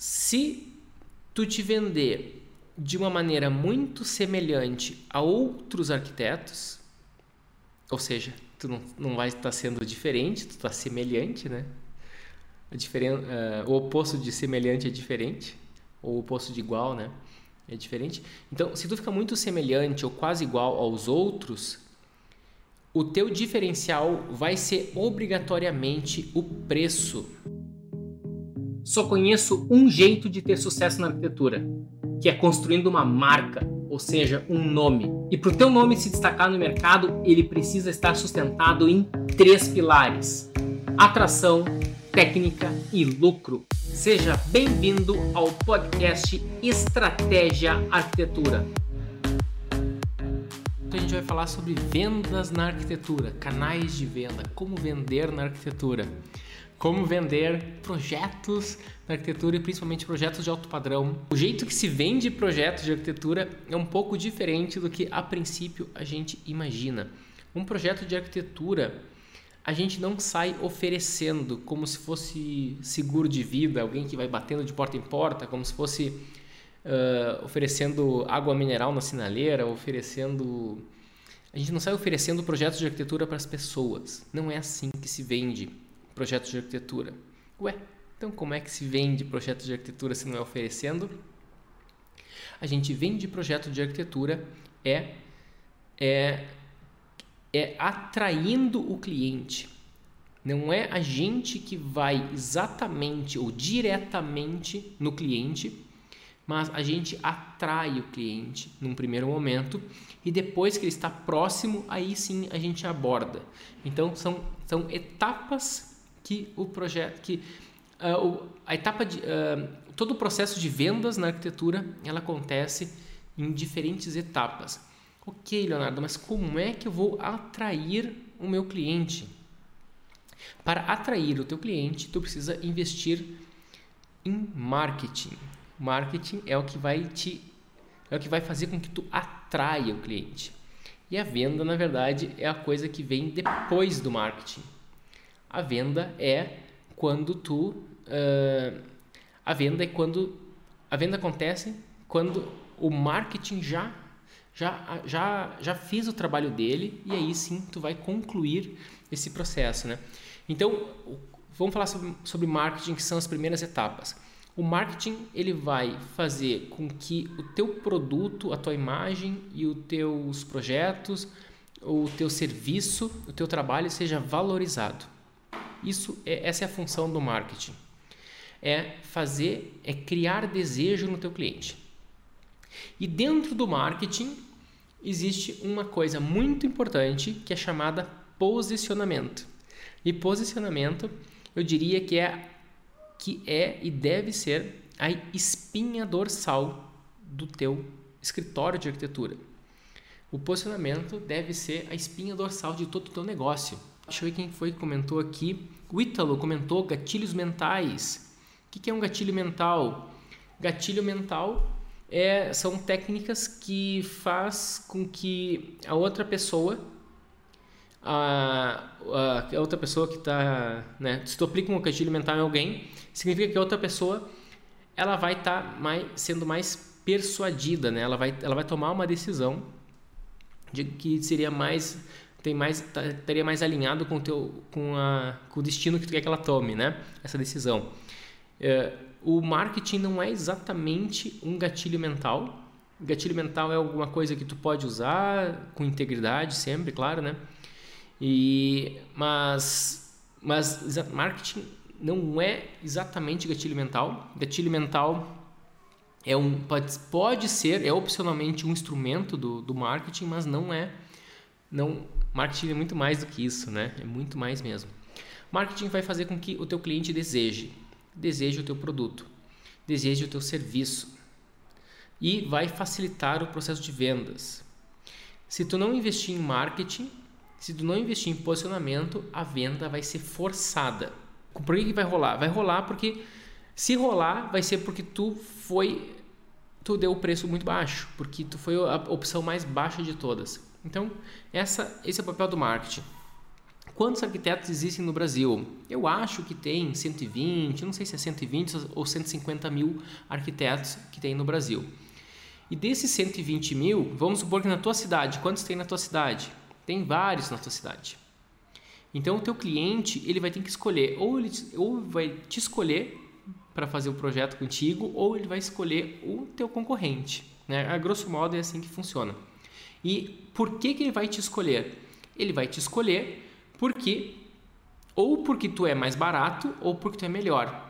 se tu te vender de uma maneira muito semelhante a outros arquitetos, ou seja, tu não, não vai estar sendo diferente, tu está semelhante, né? Diferen, uh, o oposto de semelhante é diferente, ou o oposto de igual, né? É diferente. Então, se tu fica muito semelhante ou quase igual aos outros, o teu diferencial vai ser obrigatoriamente o preço. Só conheço um jeito de ter sucesso na arquitetura, que é construindo uma marca, ou seja, um nome. E para o teu nome se destacar no mercado, ele precisa estar sustentado em três pilares: atração, técnica e lucro. Seja bem-vindo ao podcast Estratégia Arquitetura. Então a gente vai falar sobre vendas na arquitetura, canais de venda, como vender na arquitetura como vender projetos na arquitetura e principalmente projetos de alto padrão. O jeito que se vende projetos de arquitetura é um pouco diferente do que a princípio a gente imagina. Um projeto de arquitetura a gente não sai oferecendo como se fosse seguro de vida, alguém que vai batendo de porta em porta, como se fosse uh, oferecendo água mineral na sinaleira, oferecendo. A gente não sai oferecendo projetos de arquitetura para as pessoas. Não é assim que se vende projetos de arquitetura. Ué, então como é que se vende projetos de arquitetura se não é oferecendo? A gente vende projeto de arquitetura é, é, é atraindo o cliente. Não é a gente que vai exatamente ou diretamente no cliente, mas a gente atrai o cliente num primeiro momento e depois que ele está próximo, aí sim a gente aborda. Então são, são etapas que o projeto, que uh, a etapa de uh, todo o processo de vendas na arquitetura, ela acontece em diferentes etapas. Ok, Leonardo, mas como é que eu vou atrair o meu cliente? Para atrair o teu cliente, tu precisa investir em marketing. Marketing é o que vai te é o que vai fazer com que tu atraia o cliente. E a venda, na verdade, é a coisa que vem depois do marketing. A venda é quando tu. Uh, a venda é quando. A venda acontece quando o marketing já, já, já, já fez o trabalho dele e aí sim tu vai concluir esse processo. Né? Então, vamos falar sobre, sobre marketing, que são as primeiras etapas. O marketing ele vai fazer com que o teu produto, a tua imagem e os teus projetos, o teu serviço, o teu trabalho seja valorizado. Isso é, essa é a função do marketing. É fazer, é criar desejo no teu cliente. E dentro do marketing existe uma coisa muito importante que é chamada posicionamento. E posicionamento, eu diria que é que é e deve ser a espinha dorsal do teu escritório de arquitetura. O posicionamento deve ser a espinha dorsal de todo o teu negócio. Deixa eu ver quem foi que comentou aqui. O Ítalo comentou gatilhos mentais. O que é um gatilho mental? Gatilho mental é, são técnicas que faz com que a outra pessoa a, a, a outra pessoa que está né, se tu aplica um gatilho mental em alguém significa que a outra pessoa ela vai estar tá mais sendo mais persuadida né ela vai ela vai tomar uma decisão de que seria mais tem mais tá, estaria mais alinhado com o teu com, a, com o destino que tu quer que ela tome, né? Essa decisão. É, o marketing não é exatamente um gatilho mental. gatilho mental é alguma coisa que tu pode usar com integridade sempre, claro, né? E mas mas marketing não é exatamente gatilho mental. Gatilho mental é um pode, pode ser é opcionalmente um instrumento do, do marketing, mas não é não Marketing é muito mais do que isso, né? É muito mais mesmo. Marketing vai fazer com que o teu cliente deseje, deseje o teu produto, deseje o teu serviço e vai facilitar o processo de vendas. Se tu não investir em marketing, se tu não investir em posicionamento, a venda vai ser forçada. Por que, que vai rolar? Vai rolar porque se rolar, vai ser porque tu foi tu deu o preço muito baixo, porque tu foi a opção mais baixa de todas. Então, essa, esse é o papel do marketing. quantos arquitetos existem no Brasil? Eu acho que tem 120, não sei se é 120 ou 150 mil arquitetos que tem no Brasil. E desses 120 mil, vamos supor que na tua cidade, quantos tem na tua cidade? Tem vários na tua cidade. Então o teu cliente ele vai ter que escolher ou ele ou vai te escolher para fazer o projeto contigo ou ele vai escolher o teu concorrente, né? A grosso modo é assim que funciona. E por que que ele vai te escolher? Ele vai te escolher porque ou porque tu é mais barato ou porque tu é melhor.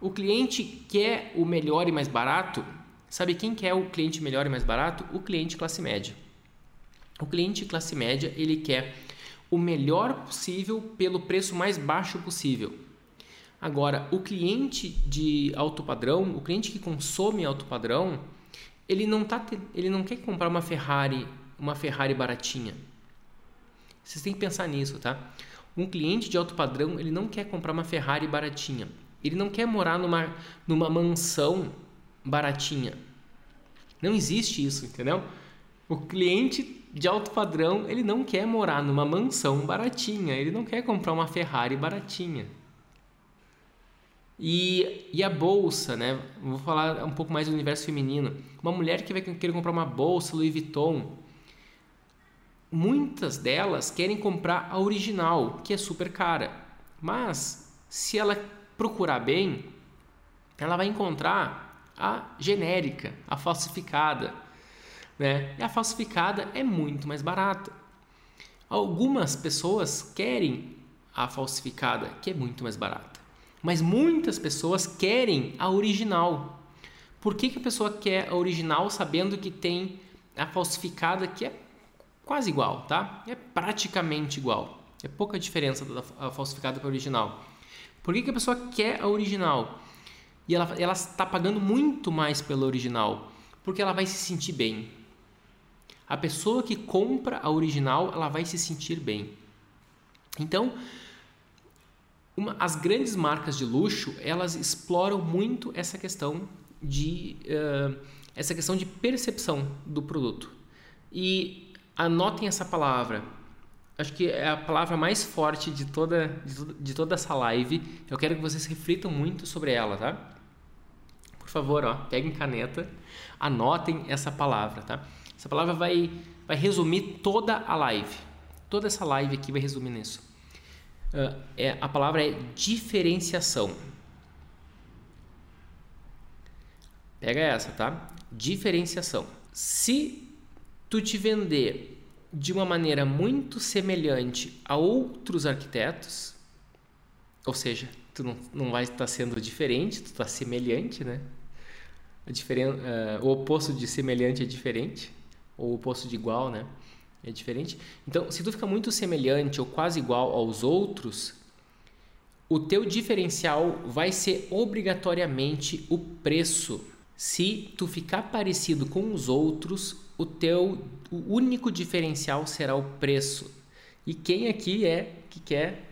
O cliente quer o melhor e mais barato. Sabe quem quer o cliente melhor e mais barato? O cliente classe média. O cliente classe média, ele quer o melhor possível pelo preço mais baixo possível. Agora, o cliente de alto padrão, o cliente que consome alto padrão, ele não tá ele não quer comprar uma Ferrari, uma Ferrari baratinha. Vocês têm que pensar nisso, tá? Um cliente de alto padrão, ele não quer comprar uma Ferrari baratinha. Ele não quer morar numa, numa mansão baratinha. Não existe isso, entendeu? O cliente de alto padrão, ele não quer morar numa mansão baratinha, ele não quer comprar uma Ferrari baratinha. E, e a bolsa, né? Vou falar um pouco mais do universo feminino. Uma mulher que vai querer comprar uma bolsa Louis Vuitton, muitas delas querem comprar a original, que é super cara. Mas se ela procurar bem, ela vai encontrar a genérica, a falsificada. Né? E a falsificada é muito mais barata. Algumas pessoas querem a falsificada, que é muito mais barata. Mas muitas pessoas querem a original. Por que, que a pessoa quer a original sabendo que tem a falsificada que é quase igual, tá? É praticamente igual. É pouca diferença da falsificada para a original. Por que, que a pessoa quer a original? E ela está pagando muito mais pela original, porque ela vai se sentir bem. A pessoa que compra a original, ela vai se sentir bem. Então, uma, as grandes marcas de luxo, elas exploram muito essa questão de uh, essa questão de percepção do produto. E anotem essa palavra. Acho que é a palavra mais forte de toda, de, de toda essa live. Eu quero que vocês reflitam muito sobre ela, tá? Por favor, ó, peguem caneta, anotem essa palavra, tá? Essa palavra vai, vai resumir toda a live. Toda essa live aqui vai resumir nisso. É, a palavra é diferenciação. Pega essa, tá? Diferenciação. Se tu te vender de uma maneira muito semelhante a outros arquitetos, ou seja, tu não, não vai estar sendo diferente, tu está semelhante, né? Diferen, uh, o oposto de semelhante é diferente, ou o oposto de igual, né? É diferente. Então, se tu fica muito semelhante ou quase igual aos outros, o teu diferencial vai ser obrigatoriamente o preço. Se tu ficar parecido com os outros, o teu o único diferencial será o preço. E quem aqui é que quer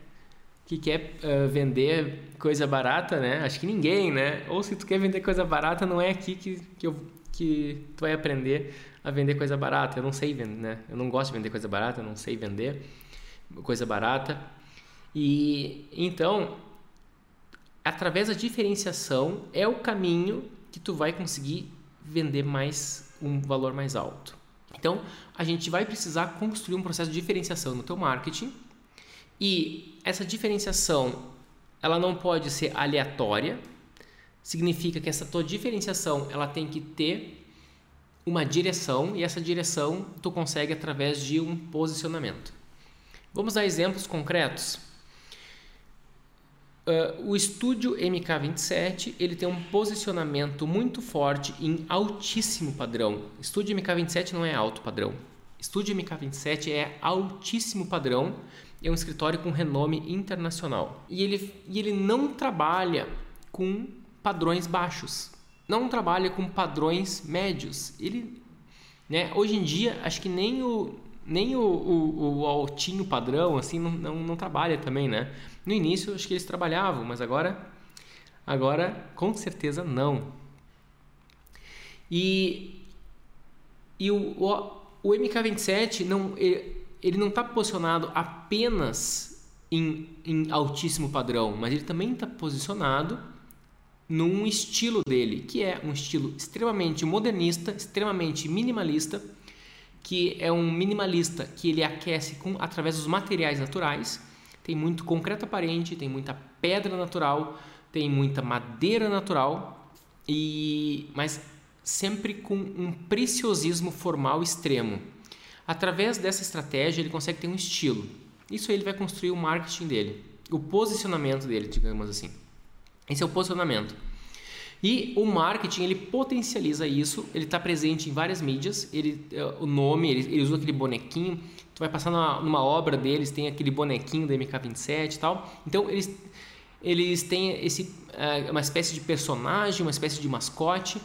que quer uh, vender coisa barata, né? Acho que ninguém, né? Ou se tu quer vender coisa barata, não é aqui que, que, eu, que tu vai aprender a vender coisa barata. Eu não sei vender, né? Eu não gosto de vender coisa barata, eu não sei vender coisa barata. E então, através da diferenciação é o caminho que tu vai conseguir vender mais um valor mais alto. Então, a gente vai precisar construir um processo de diferenciação no teu marketing e essa diferenciação ela não pode ser aleatória. Significa que essa tua diferenciação ela tem que ter uma direção e essa direção tu consegue através de um posicionamento. Vamos dar exemplos concretos. Uh, o estúdio MK27 ele tem um posicionamento muito forte em altíssimo padrão. Estúdio MK27 não é alto padrão. Estúdio MK27 é altíssimo padrão. É um escritório com renome internacional. E ele, e ele não trabalha com padrões baixos. Não trabalha com padrões médios. Ele, né, hoje em dia, acho que nem o, nem o, o, o altinho padrão assim não, não, não trabalha também, né? No início acho que eles trabalhavam, mas agora, agora com certeza não. E, e o, o, o MK27 não, ele, ele não está posicionado apenas em, em altíssimo padrão, mas ele também está posicionado num estilo dele, que é um estilo extremamente modernista, extremamente minimalista, que é um minimalista que ele aquece com através dos materiais naturais. Tem muito concreto aparente, tem muita pedra natural, tem muita madeira natural e mas sempre com um preciosismo formal extremo. Através dessa estratégia ele consegue ter um estilo. Isso aí ele vai construir o marketing dele, o posicionamento dele, digamos assim. Esse é o posicionamento. E o marketing ele potencializa isso, ele está presente em várias mídias, ele, é, o nome, ele, ele usa aquele bonequinho, tu vai passar numa, numa, obra deles, tem aquele bonequinho da MK27 e tal. Então eles, eles têm esse, é, uma espécie de personagem, uma espécie de mascote.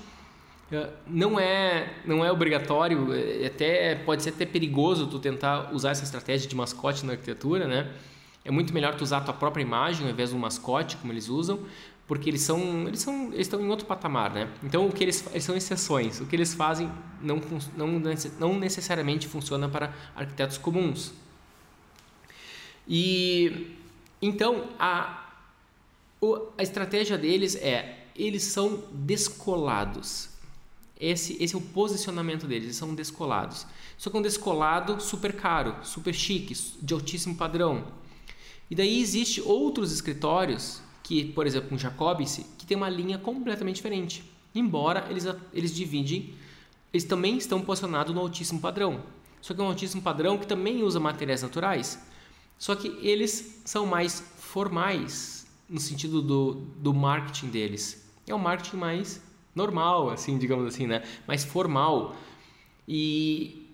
É, não é, não é obrigatório, até pode ser até perigoso tu tentar usar essa estratégia de mascote na arquitetura, né? É muito melhor tu usar a tua própria imagem ao invés do mascote, como eles usam, porque eles são eles são eles estão em outro patamar, né? Então o que eles, eles são exceções. O que eles fazem não não não necessariamente funciona para arquitetos comuns. E então a a estratégia deles é eles são descolados. Esse, esse é o posicionamento deles, eles são descolados. Só que um descolado super caro, super chique, de altíssimo padrão. E daí existe outros escritórios que, por exemplo, um Jacobs, que tem uma linha completamente diferente. Embora eles, eles dividem, eles também estão posicionados no altíssimo padrão. Só que é um altíssimo padrão que também usa materiais naturais. Só que eles são mais formais no sentido do, do marketing deles. É um marketing mais normal, assim, digamos assim, né? Mais formal. E,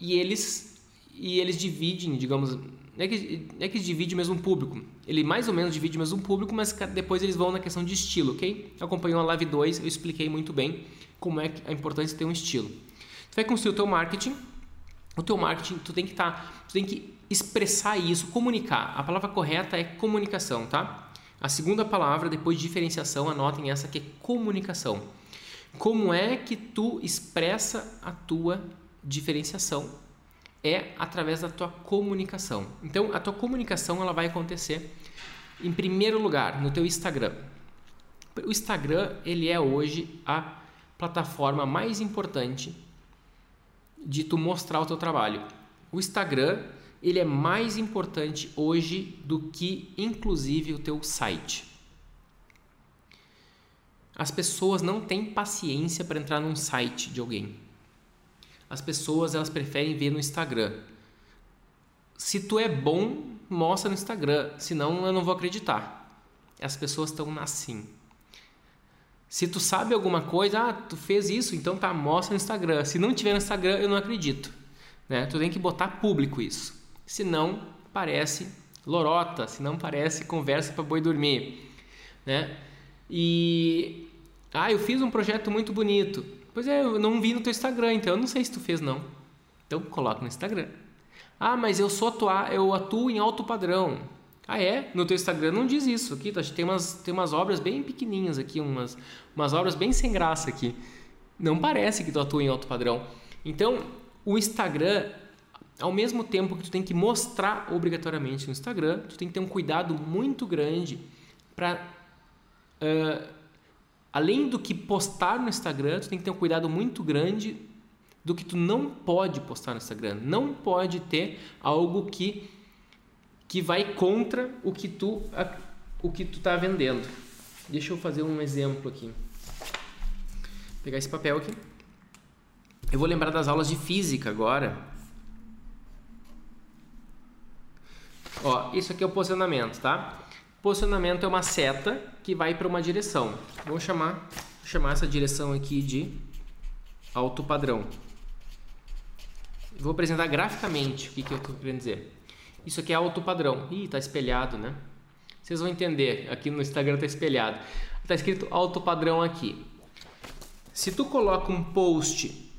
e eles e eles dividem, digamos, é que, é que divide o mesmo público. Ele mais ou menos divide o mesmo público, mas depois eles vão na questão de estilo, ok? Acompanhou a live 2, eu expliquei muito bem como é a importância de ter um estilo. Tu vai construir o teu marketing. O teu marketing, tu tem que estar, tá, tu tem que expressar isso, comunicar. A palavra correta é comunicação, tá? A segunda palavra depois de diferenciação, anotem essa que é comunicação. Como é que tu expressa a tua diferenciação é através da tua comunicação. Então, a tua comunicação ela vai acontecer em primeiro lugar no teu Instagram. O Instagram ele é hoje a plataforma mais importante de tu mostrar o teu trabalho. O Instagram ele é mais importante hoje do que inclusive o teu site. As pessoas não têm paciência para entrar num site de alguém as pessoas elas preferem ver no Instagram. Se tu é bom, mostra no Instagram, senão eu não vou acreditar. As pessoas estão assim. Se tu sabe alguma coisa, ah, tu fez isso, então tá, mostra no Instagram. Se não tiver no Instagram, eu não acredito. Né? Tu tem que botar público isso. Senão parece lorota, senão parece conversa para boi dormir, né? E ah, eu fiz um projeto muito bonito. Pois é, eu não vi no teu Instagram, então eu não sei se tu fez não. Então coloca no Instagram. Ah, mas eu sou atuar, eu atuo em alto padrão. Ah, é? No teu Instagram não diz isso aqui, tá? tem umas, tem umas obras bem pequenininhas aqui, umas, umas obras bem sem graça aqui. Não parece que tu atua em alto padrão. Então, o Instagram, ao mesmo tempo que tu tem que mostrar obrigatoriamente no Instagram, tu tem que ter um cuidado muito grande para uh, além do que postar no Instagram, tu tem que ter um cuidado muito grande do que tu não pode postar no Instagram. Não pode ter algo que que vai contra o que tu o que tu tá vendendo. Deixa eu fazer um exemplo aqui. Vou pegar esse papel aqui. Eu vou lembrar das aulas de física agora. Ó, isso aqui é o posicionamento, tá? Posicionamento é uma seta que vai para uma direção. Vou chamar, chamar essa direção aqui de alto padrão. Vou apresentar graficamente o que, que eu estou querendo dizer. Isso aqui é alto padrão. Ih, está espelhado, né? Vocês vão entender. Aqui no Instagram está espelhado. Está escrito alto padrão aqui. Se tu coloca um post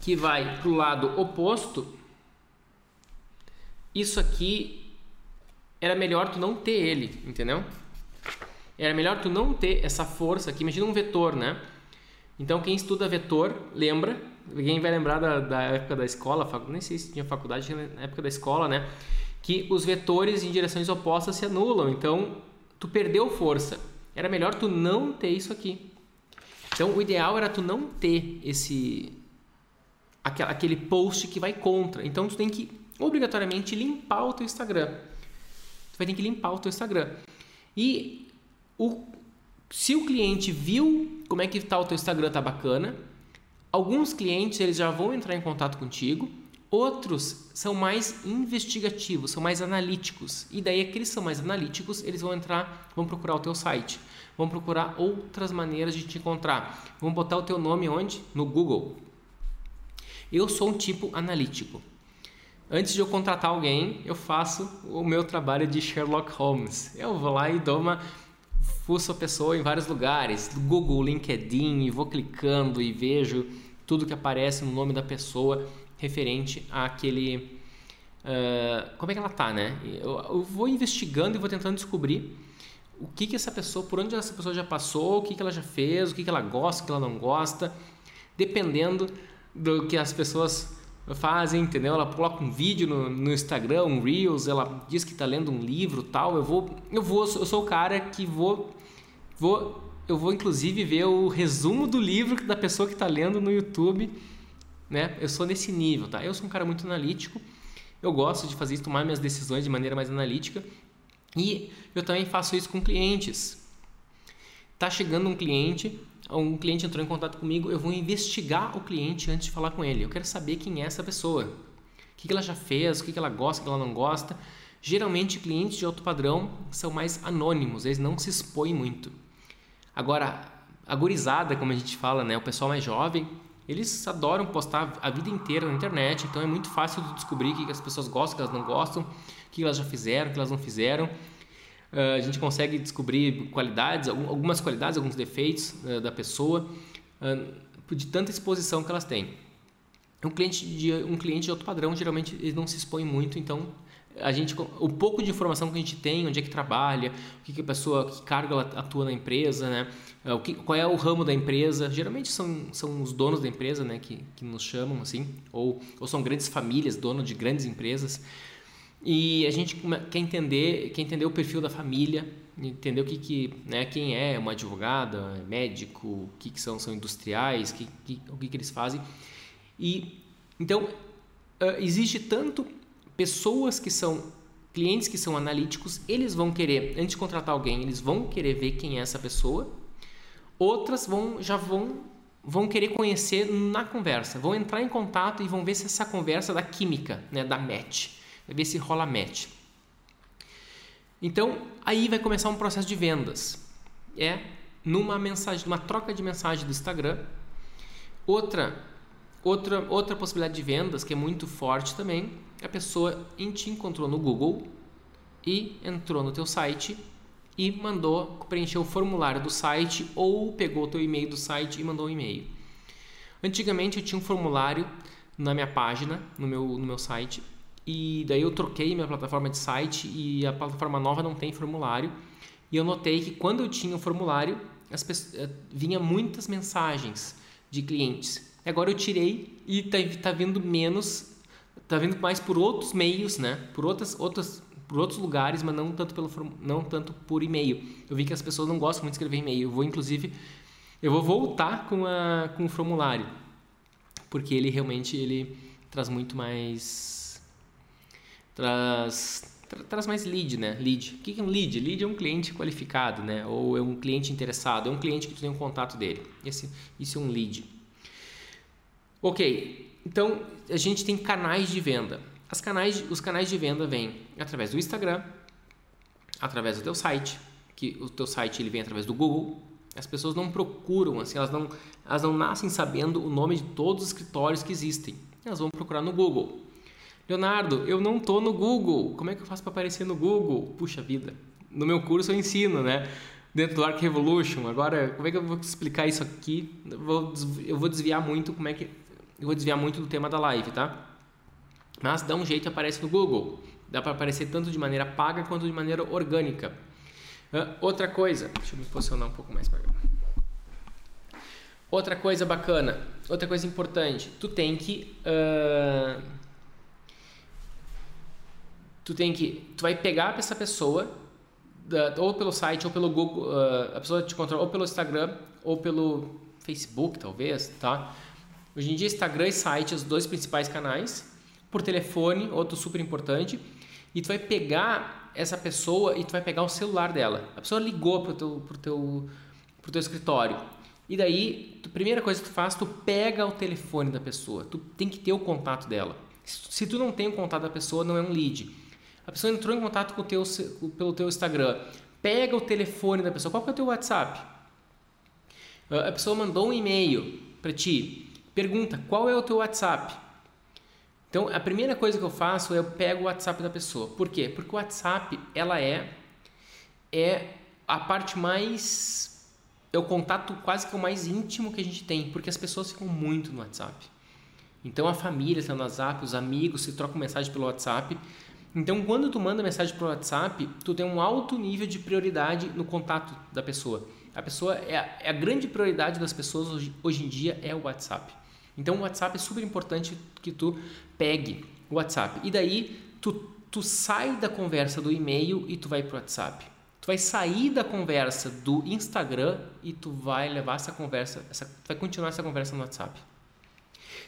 que vai para o lado oposto, isso aqui era melhor tu não ter ele, entendeu? Era melhor tu não ter essa força aqui. Imagina um vetor, né? Então, quem estuda vetor, lembra, quem vai lembrar da, da época da escola, nem sei se tinha faculdade, na época da escola, né? Que os vetores em direções opostas se anulam, então tu perdeu força. Era melhor tu não ter isso aqui. Então, o ideal era tu não ter esse aquele post que vai contra. Então, tu tem que obrigatoriamente limpar o teu Instagram. Tu vai ter que limpar o teu Instagram. E o, se o cliente viu como é que tá o teu Instagram tá bacana, alguns clientes eles já vão entrar em contato contigo, outros são mais investigativos, são mais analíticos. E daí aqueles que são mais analíticos, eles vão entrar, vão procurar o teu site, vão procurar outras maneiras de te encontrar. Vão botar o teu nome onde? No Google. Eu sou um tipo analítico. Antes de eu contratar alguém, eu faço o meu trabalho de Sherlock Holmes. Eu vou lá e dou uma fuço a pessoa em vários lugares, Google, LinkedIn, e vou clicando e vejo tudo que aparece no nome da pessoa referente àquele uh, como é que ela tá, né? Eu, eu, vou investigando e vou tentando descobrir o que que essa pessoa, por onde essa pessoa já passou, o que que ela já fez, o que que ela gosta, o que ela não gosta, dependendo do que as pessoas fazem, entendeu? Ela coloca um vídeo no, no Instagram, um Reels, ela diz que está lendo um livro, tal. Eu vou, eu vou, eu sou o cara que vou, vou, eu vou inclusive ver o resumo do livro da pessoa que está lendo no YouTube, né? Eu sou nesse nível, tá? Eu sou um cara muito analítico. Eu gosto de fazer isso, tomar minhas decisões de maneira mais analítica. E eu também faço isso com clientes. Tá chegando um cliente um cliente entrou em contato comigo, eu vou investigar o cliente antes de falar com ele. Eu quero saber quem é essa pessoa. O que ela já fez, o que ela gosta, o que ela não gosta. Geralmente, clientes de alto padrão são mais anônimos, eles não se expõem muito. Agora, a gurizada, como a gente fala, né, o pessoal mais jovem, eles adoram postar a vida inteira na internet, então é muito fácil de descobrir o que as pessoas gostam, o que elas não gostam, o que elas já fizeram, o que elas não fizeram. Ah, a gente consegue descobrir qualidades, algumas qualidades, alguns defeitos uh, da pessoa, uh, de tanta exposição que elas têm. Um cliente de um cliente de alto padrão geralmente ele não se expõe muito, então a gente o pouco de informação que a gente tem, onde é que trabalha, o que, que a pessoa, que cargo ela atua na empresa, né? O que, qual é o ramo da empresa? Geralmente são, são os donos da empresa, né, que, que nos chamam assim, ou, ou são grandes famílias, donos de grandes empresas. E a gente quer entender, quer entender o perfil da família, entender o que, que né, quem é uma advogada, médico, o que, que são, são industriais, que, que, o que, que eles fazem. E então existe tanto pessoas que são clientes que são analíticos, eles vão querer antes de contratar alguém, eles vão querer ver quem é essa pessoa. Outras vão já vão vão querer conhecer na conversa, vão entrar em contato e vão ver se essa conversa dá química, né, da match ver se rola match. Então, aí vai começar um processo de vendas. É numa mensagem, numa troca de mensagem do Instagram. Outra, outra, outra possibilidade de vendas que é muito forte também, a pessoa te encontrou no Google e entrou no teu site e mandou preencher o formulário do site ou pegou o teu e-mail do site e mandou um e-mail. Antigamente eu tinha um formulário na minha página, no meu, no meu site, e daí eu troquei minha plataforma de site e a plataforma nova não tem formulário. E eu notei que quando eu tinha o formulário, as pessoas, eh, vinha muitas mensagens de clientes. Agora eu tirei e tá, tá vindo menos, tá vindo mais por outros meios, né? Por outras outras por outros lugares, mas não tanto pelo não tanto por e-mail. Eu vi que as pessoas não gostam muito de escrever e-mail. Eu vou inclusive eu vou voltar com a com o formulário, porque ele realmente ele traz muito mais traz, tra, traz mais lead, né? Lead. O que é um lead? Lead é um cliente qualificado, né? Ou é um cliente interessado, é um cliente que tu tem um contato dele. Esse, isso é um lead. Ok, então a gente tem canais de venda. As canais, os canais de venda vêm através do Instagram, através do teu site, que o teu site ele vem através do Google. As pessoas não procuram, assim, elas não, elas não nascem sabendo o nome de todos os escritórios que existem. Elas vão procurar no Google. Leonardo, eu não tô no Google. Como é que eu faço para aparecer no Google? Puxa vida. No meu curso eu ensino, né? Dentro do Arc Revolution. Agora, como é que eu vou explicar isso aqui? Eu vou, desviar muito como é que eu vou desviar muito do tema da live, tá? Mas dá um jeito aparece no Google. Dá para aparecer tanto de maneira paga quanto de maneira orgânica. Uh, outra coisa, deixa eu me posicionar um pouco mais para. Outra coisa bacana, outra coisa importante, tu tem que uh, tu tem que tu vai pegar essa pessoa da, ou pelo site ou pelo Google, uh, a pessoa te controla ou pelo Instagram ou pelo Facebook talvez, tá? Hoje em dia Instagram e site os dois principais canais, por telefone, outro super importante, e tu vai pegar essa pessoa e tu vai pegar o celular dela. A pessoa ligou pro teu pro teu pro teu escritório e daí, a primeira coisa que tu faz, tu pega o telefone da pessoa. Tu tem que ter o contato dela. Se tu não tem o contato da pessoa, não é um lead. A pessoa entrou em contato com o teu, pelo teu Instagram. Pega o telefone da pessoa. Qual que é o teu WhatsApp? A pessoa mandou um e-mail para ti. Pergunta, qual é o teu WhatsApp? Então, a primeira coisa que eu faço é eu pego o WhatsApp da pessoa. Por quê? Porque o WhatsApp, ela é, é a parte mais é o contato quase que o mais íntimo que a gente tem, porque as pessoas ficam muito no WhatsApp. Então a família está no WhatsApp, os amigos se trocam mensagem pelo WhatsApp. Então quando tu manda mensagem pelo WhatsApp, tu tem um alto nível de prioridade no contato da pessoa. A pessoa é a, é a grande prioridade das pessoas hoje, hoje em dia é o WhatsApp. Então o WhatsApp é super importante que tu pegue o WhatsApp. E daí tu, tu sai da conversa do e-mail e tu vai para o WhatsApp. Tu vai sair da conversa do Instagram e tu vai levar essa conversa, essa, vai continuar essa conversa no WhatsApp.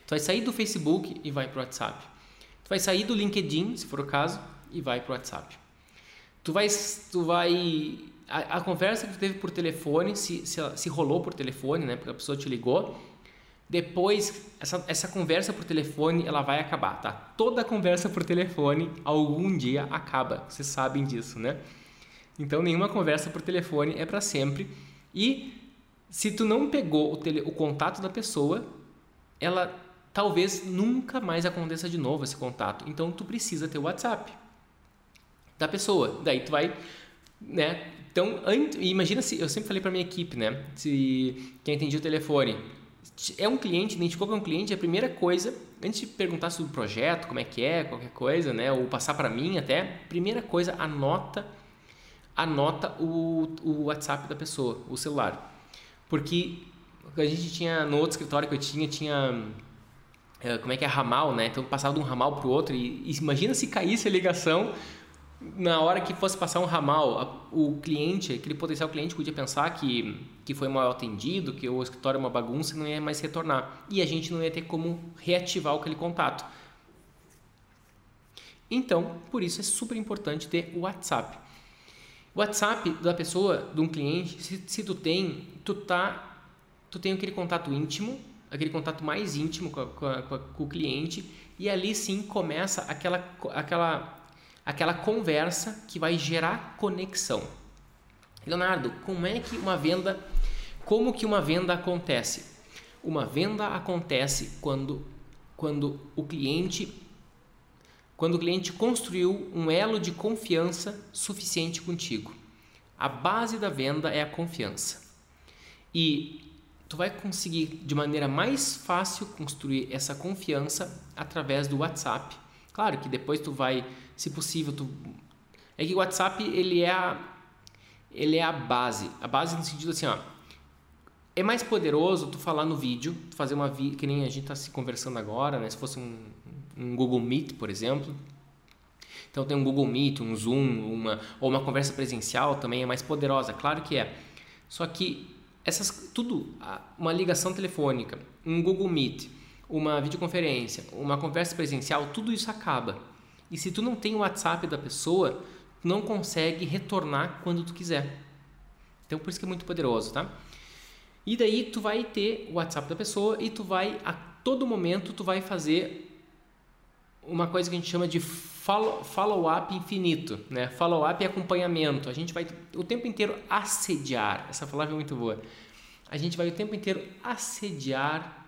Tu vai sair do Facebook e vai para o WhatsApp. Tu vai sair do LinkedIn, se for o caso, e vai para o WhatsApp. Tu vai, tu vai a, a, conversa que tu teve por telefone, se, se, se rolou por telefone, né, porque a pessoa te ligou, depois essa, essa conversa por telefone ela vai acabar, tá? Toda conversa por telefone algum dia acaba, vocês sabem disso, né? Então nenhuma conversa por telefone é para sempre. E se tu não pegou o, tele, o contato da pessoa, ela talvez nunca mais aconteça de novo esse contato. Então tu precisa ter o WhatsApp da pessoa. Daí tu vai, né? Então, imagina se eu sempre falei para minha equipe, né? Se quem atendia o telefone é um cliente, identificou que é um cliente, a primeira coisa, antes de perguntar sobre o projeto, como é que é, qualquer coisa, né, ou passar para mim até, primeira coisa, anota anota o, o WhatsApp da pessoa, o celular. Porque a gente tinha, no outro escritório que eu tinha, tinha como é que é ramal, né? Então passava de um ramal para o outro e, e, imagina se caísse a ligação na hora que fosse passar um ramal, o cliente, aquele potencial cliente podia pensar que, que foi mal atendido, que o escritório é uma bagunça e não ia mais retornar. E a gente não ia ter como reativar aquele contato. Então, por isso é super importante ter o WhatsApp. WhatsApp da pessoa, de um cliente, se, se tu tem, tu tá, tu tem aquele contato íntimo, aquele contato mais íntimo com, a, com, a, com o cliente e ali sim começa aquela, aquela, aquela conversa que vai gerar conexão. Leonardo, como é que uma venda, como que uma venda acontece? Uma venda acontece quando, quando o cliente quando o cliente construiu um elo de confiança suficiente contigo. A base da venda é a confiança. E tu vai conseguir de maneira mais fácil construir essa confiança através do WhatsApp. Claro que depois tu vai, se possível, tu é que o WhatsApp ele é a ele é a base, a base no sentido assim, ó, é mais poderoso tu falar no vídeo, tu fazer uma vi que nem a gente está se conversando agora, né? Se fosse um, um Google Meet, por exemplo. Então tem um Google Meet, um Zoom, uma ou uma conversa presencial também é mais poderosa, claro que é. Só que essas tudo, uma ligação telefônica, um Google Meet, uma videoconferência, uma conversa presencial, tudo isso acaba. E se tu não tem o WhatsApp da pessoa, não consegue retornar quando tu quiser. Então por isso que é muito poderoso, tá? E daí tu vai ter o WhatsApp da pessoa e tu vai a todo momento tu vai fazer uma coisa que a gente chama de follow-up follow infinito, né? Follow-up e acompanhamento. A gente vai o tempo inteiro assediar. Essa palavra é muito boa. A gente vai o tempo inteiro assediar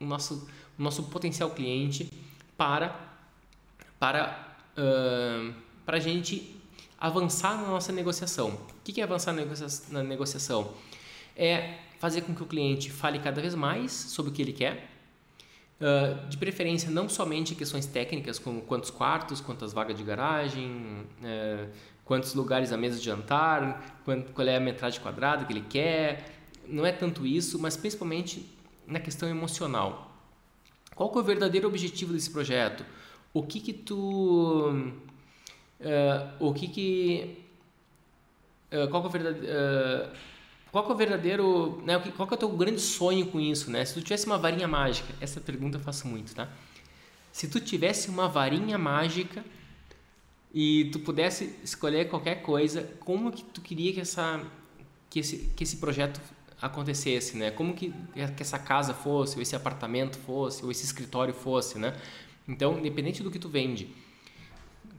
o nosso, o nosso potencial cliente para para uh, para a gente avançar na nossa negociação. O que é avançar na negociação? É fazer com que o cliente fale cada vez mais sobre o que ele quer, uh, de preferência não somente questões técnicas como quantos quartos, quantas vagas de garagem, uh, quantos lugares a mesa de jantar, qual é a metragem quadrada que ele quer, não é tanto isso, mas principalmente na questão emocional. Qual que é o verdadeiro objetivo desse projeto? O que que tu... Uh, o que que... Uh, qual que é o verdadeiro... Qual é o verdadeiro... Né, qual é o teu grande sonho com isso, né? Se tu tivesse uma varinha mágica, essa pergunta eu faço muito, tá? Se tu tivesse uma varinha mágica e tu pudesse escolher qualquer coisa, como que tu queria que essa que esse que esse projeto acontecesse, né? Como que, que essa casa fosse, ou esse apartamento fosse, ou esse escritório fosse, né? Então, independente do que tu vende,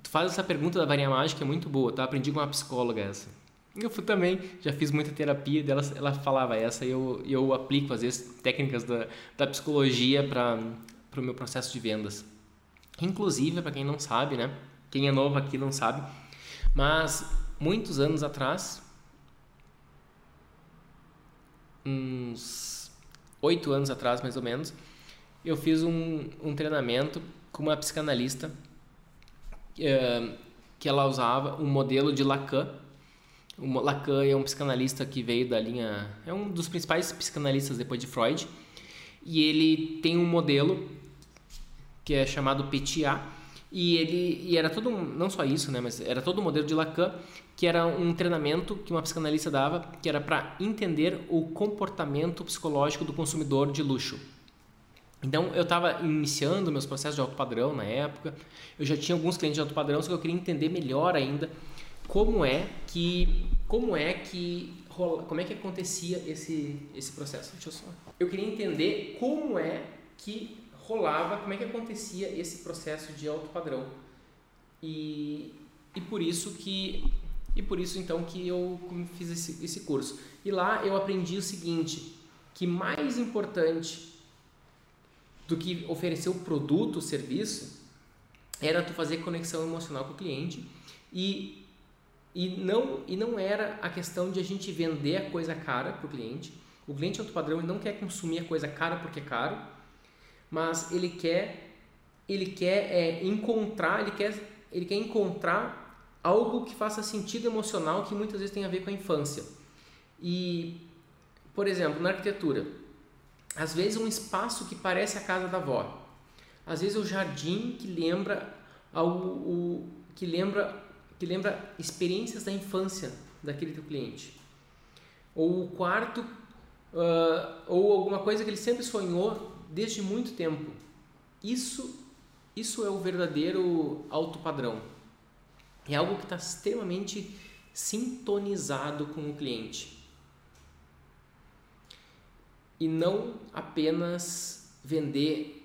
tu faz essa pergunta da varinha mágica é muito boa, tá? Aprendi com uma psicóloga essa. Eu também já fiz muita terapia dela, ela falava essa e eu, eu aplico às vezes técnicas da, da psicologia para o meu processo de vendas. Inclusive, para quem não sabe, né? Quem é novo aqui não sabe, mas muitos anos atrás, uns oito anos atrás mais ou menos, eu fiz um, um treinamento com uma psicanalista uh, que ela usava um modelo de Lacan. O Lacan é um psicanalista que veio da linha, é um dos principais psicanalistas depois de Freud, e ele tem um modelo que é chamado PTA, e ele e era todo um, não só isso, né, mas era todo o um modelo de Lacan, que era um treinamento que uma psicanalista dava, que era para entender o comportamento psicológico do consumidor de luxo. Então eu estava iniciando meus processos de alto padrão na época. Eu já tinha alguns clientes de alto padrão, só que eu queria entender melhor ainda como é que como é que rola, como é que acontecia esse esse processo. Deixa eu só. Eu queria entender como é que rolava, como é que acontecia esse processo de alto padrão. E, e por isso que e por isso então que eu fiz esse, esse curso. E lá eu aprendi o seguinte, que mais importante do que oferecer o produto, o serviço, era tu fazer conexão emocional com o cliente e, e, não, e não era a questão de a gente vender a coisa cara para o cliente. O cliente alto padrão ele não quer consumir a coisa cara porque é caro, mas ele quer ele quer é, encontrar ele quer ele quer encontrar algo que faça sentido emocional que muitas vezes tem a ver com a infância e por exemplo na arquitetura às vezes um espaço que parece a casa da avó às vezes o jardim que lembra ao, o, que lembra que lembra experiências da infância daquele teu cliente ou o quarto uh, ou alguma coisa que ele sempre sonhou desde muito tempo. Isso, isso é o verdadeiro alto padrão. É algo que está extremamente sintonizado com o cliente. E não apenas vender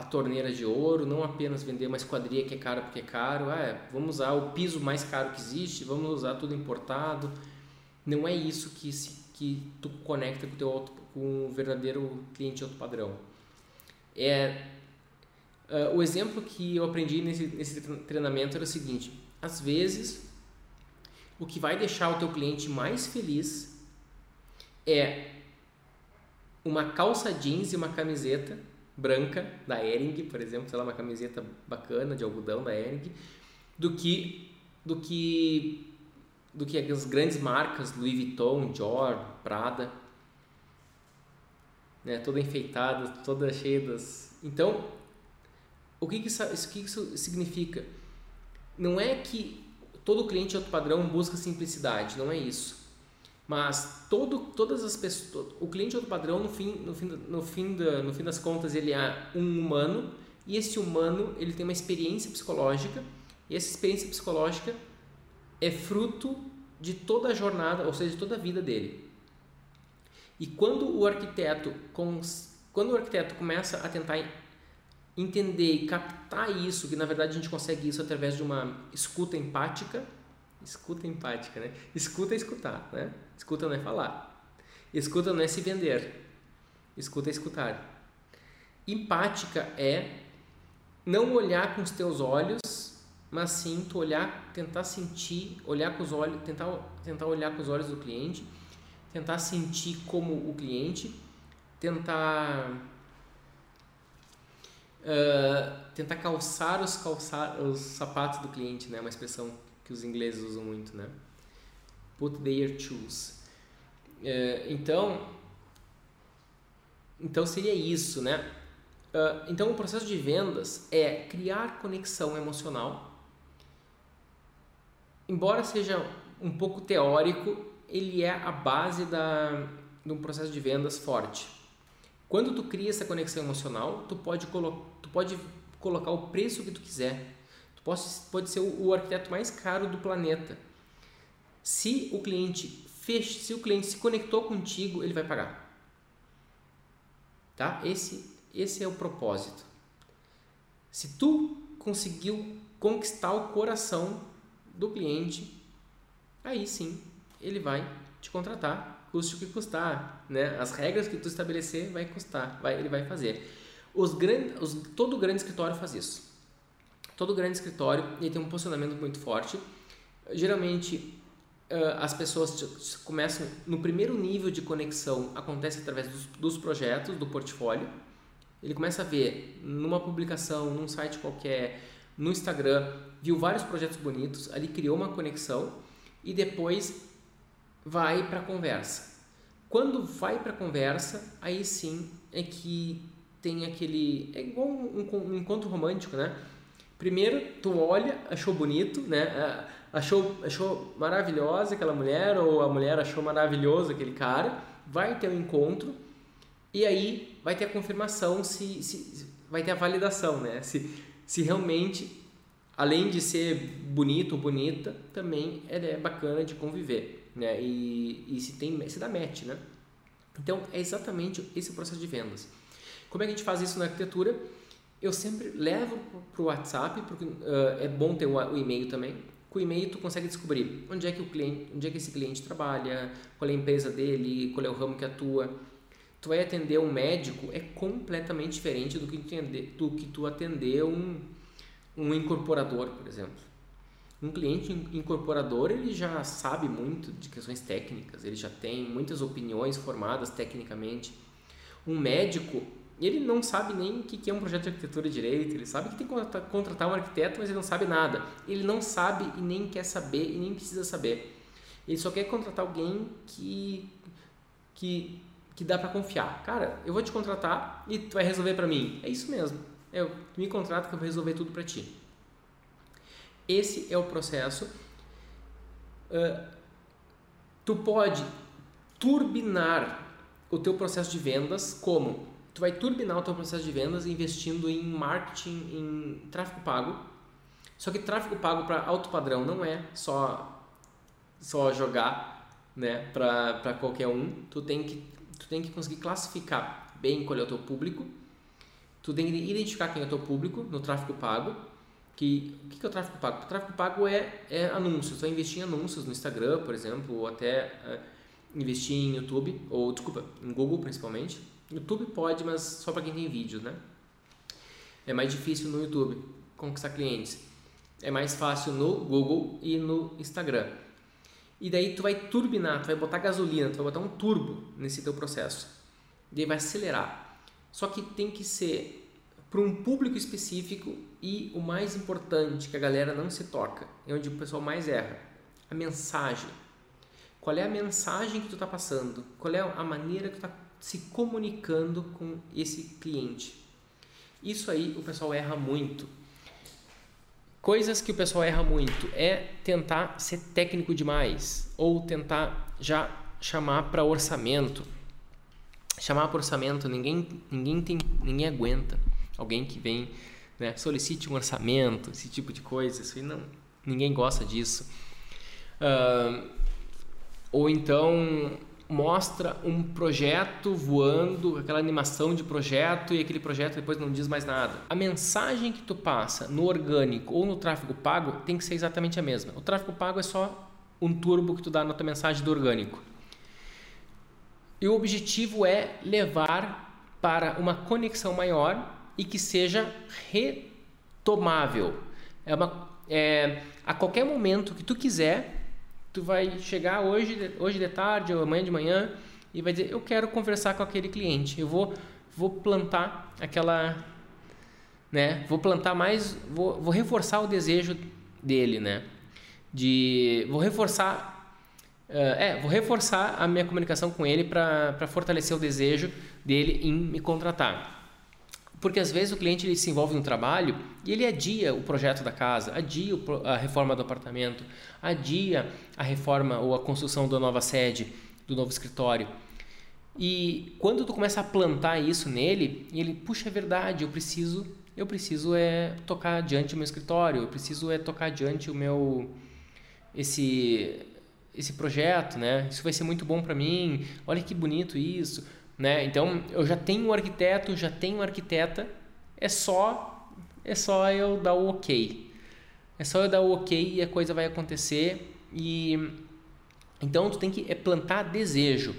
a torneira de ouro, não apenas vender uma esquadria que é cara porque é caro, ah, é, vamos usar o piso mais caro que existe, vamos usar tudo importado. Não é isso que, se, que tu conecta com teu com o verdadeiro cliente alto padrão. É, uh, o exemplo que eu aprendi nesse, nesse treinamento era o seguinte: às vezes, o que vai deixar o teu cliente mais feliz é uma calça jeans e uma camiseta branca da Ering, por exemplo, sei lá, uma camiseta bacana de algodão da Ering, do que do que do que as grandes marcas Louis Vuitton, Dior, Prada né, toda enfeitada, toda cheia das. Então, o que, que, isso, que isso significa? Não é que todo cliente alto padrão busca simplicidade, não é isso. Mas todo, todas as pessoas, o cliente alto padrão no fim, no fim, no fim, da, no fim das contas ele é um humano e esse humano ele tem uma experiência psicológica e essa experiência psicológica é fruto de toda a jornada, ou seja, de toda a vida dele. E quando o arquiteto, quando o arquiteto começa a tentar entender e captar isso, que na verdade a gente consegue isso através de uma escuta empática, escuta empática, né? Escuta é escutar, né? Escuta não é falar. Escuta não é se vender. Escuta é escutar. Empática é não olhar com os teus olhos, mas sim tu olhar, tentar sentir, olhar com os olhos, tentar tentar olhar com os olhos do cliente tentar sentir como o cliente, tentar uh, tentar calçar os calçar os sapatos do cliente, né? Uma expressão que os ingleses usam muito, né? Put their shoes. Uh, então então seria isso, né? Uh, então o processo de vendas é criar conexão emocional. Embora seja um pouco teórico, ele é a base da, de um processo de vendas forte. Quando tu cria essa conexão emocional, tu pode, colo tu pode colocar o preço que tu quiser. Tu pode, ser o, arquiteto mais caro do planeta. Se o cliente fech, se o cliente se conectou contigo, ele vai pagar. Tá? Esse, esse é o propósito. Se tu conseguiu conquistar o coração do cliente, aí sim ele vai te contratar, custe o que custar, né? As regras que tu estabelecer vai custar, vai, ele vai fazer. Os grande, os, todo grande escritório faz isso. Todo grande escritório ele tem um posicionamento muito forte. Geralmente as pessoas começam no primeiro nível de conexão acontece através dos, dos projetos do portfólio. Ele começa a ver numa publicação, num site qualquer, no Instagram, viu vários projetos bonitos, ali criou uma conexão e depois vai para conversa. Quando vai para conversa, aí sim é que tem aquele. É igual um, um, encontro romântico, né? Primeiro, tu olha, achou bonito, né? Achou, achou maravilhosa aquela mulher, ou a mulher achou maravilhoso aquele cara, vai ter o um encontro, e aí vai ter a confirmação se, se vai ter a validação, né? Se, se realmente, além de ser bonito ou bonita, também é bacana de conviver né? E, e se tem se dá match, né? Então é exatamente esse processo de vendas. Como é que a gente faz isso na arquitetura? Eu sempre levo para o WhatsApp, porque uh, é bom ter o, o e-mail também. Com o e-mail tu consegue descobrir onde é que o cliente, onde é que esse cliente trabalha, qual é a empresa dele, qual é o ramo que atua. Tu vai atender um médico é completamente diferente do que tu atender, do que tu atender um, um incorporador, por exemplo. Um cliente incorporador ele já sabe muito de questões técnicas, ele já tem muitas opiniões formadas tecnicamente. Um médico ele não sabe nem o que é um projeto de arquitetura direito, ele sabe que tem que contratar um arquiteto, mas ele não sabe nada. Ele não sabe e nem quer saber e nem precisa saber. Ele só quer contratar alguém que que, que dá para confiar. Cara, eu vou te contratar e tu vai resolver para mim. É isso mesmo. Eu me contrata que eu vou resolver tudo para ti. Esse é o processo. Uh, tu pode turbinar o teu processo de vendas como? Tu vai turbinar o teu processo de vendas investindo em marketing, em tráfego pago. Só que tráfego pago para alto padrão não é só só jogar, né, para qualquer um. Tu tem que tu tem que conseguir classificar bem qual é o teu público. Tu tem que identificar quem é o teu público no tráfego pago que o que é o tráfego pago? O tráfego pago é, é anúncios. Você vai investir em anúncios no Instagram, por exemplo, ou até é, investir em YouTube, ou desculpa, em Google principalmente. YouTube pode, mas só para quem tem vídeos, né? É mais difícil no YouTube conquistar clientes. É mais fácil no Google e no Instagram. E daí tu vai turbinar, tu vai botar gasolina, tu vai botar um turbo nesse teu processo. E daí vai acelerar. Só que tem que ser para um público específico e o mais importante, que a galera não se toca, é onde o pessoal mais erra, a mensagem. Qual é a mensagem que tu está passando? Qual é a maneira que tu está se comunicando com esse cliente? Isso aí o pessoal erra muito. Coisas que o pessoal erra muito é tentar ser técnico demais ou tentar já chamar para orçamento. Chamar para orçamento, ninguém, ninguém, tem, ninguém aguenta alguém que vem, né, solicite um orçamento, esse tipo de coisa, isso aí não, ninguém gosta disso. Uh, ou então mostra um projeto voando, aquela animação de projeto e aquele projeto depois não diz mais nada. A mensagem que tu passa no orgânico ou no tráfego pago tem que ser exatamente a mesma. O tráfego pago é só um turbo que tu dá na tua mensagem do orgânico. E o objetivo é levar para uma conexão maior e que seja retomável. É uma, é, a qualquer momento que tu quiser, tu vai chegar hoje, hoje de tarde ou amanhã de manhã e vai dizer: Eu quero conversar com aquele cliente. Eu vou, vou plantar aquela. Né? Vou plantar mais, vou, vou reforçar o desejo dele, né? De, vou reforçar é, vou reforçar a minha comunicação com ele para fortalecer o desejo dele em me contratar. Porque às vezes o cliente ele se envolve no trabalho e ele adia o projeto da casa, adia a reforma do apartamento, adia a reforma ou a construção da nova sede, do novo escritório. E quando tu começa a plantar isso nele, ele, puxa, é verdade, eu preciso, eu preciso é tocar adiante o meu escritório, eu preciso é tocar adiante o meu esse esse projeto, né? Isso vai ser muito bom para mim. Olha que bonito isso. Né? Então eu já tenho um arquiteto, já tenho uma arquiteta, é só é só eu dar o ok. É só eu dar o ok e a coisa vai acontecer e então tu tem que é plantar desejo.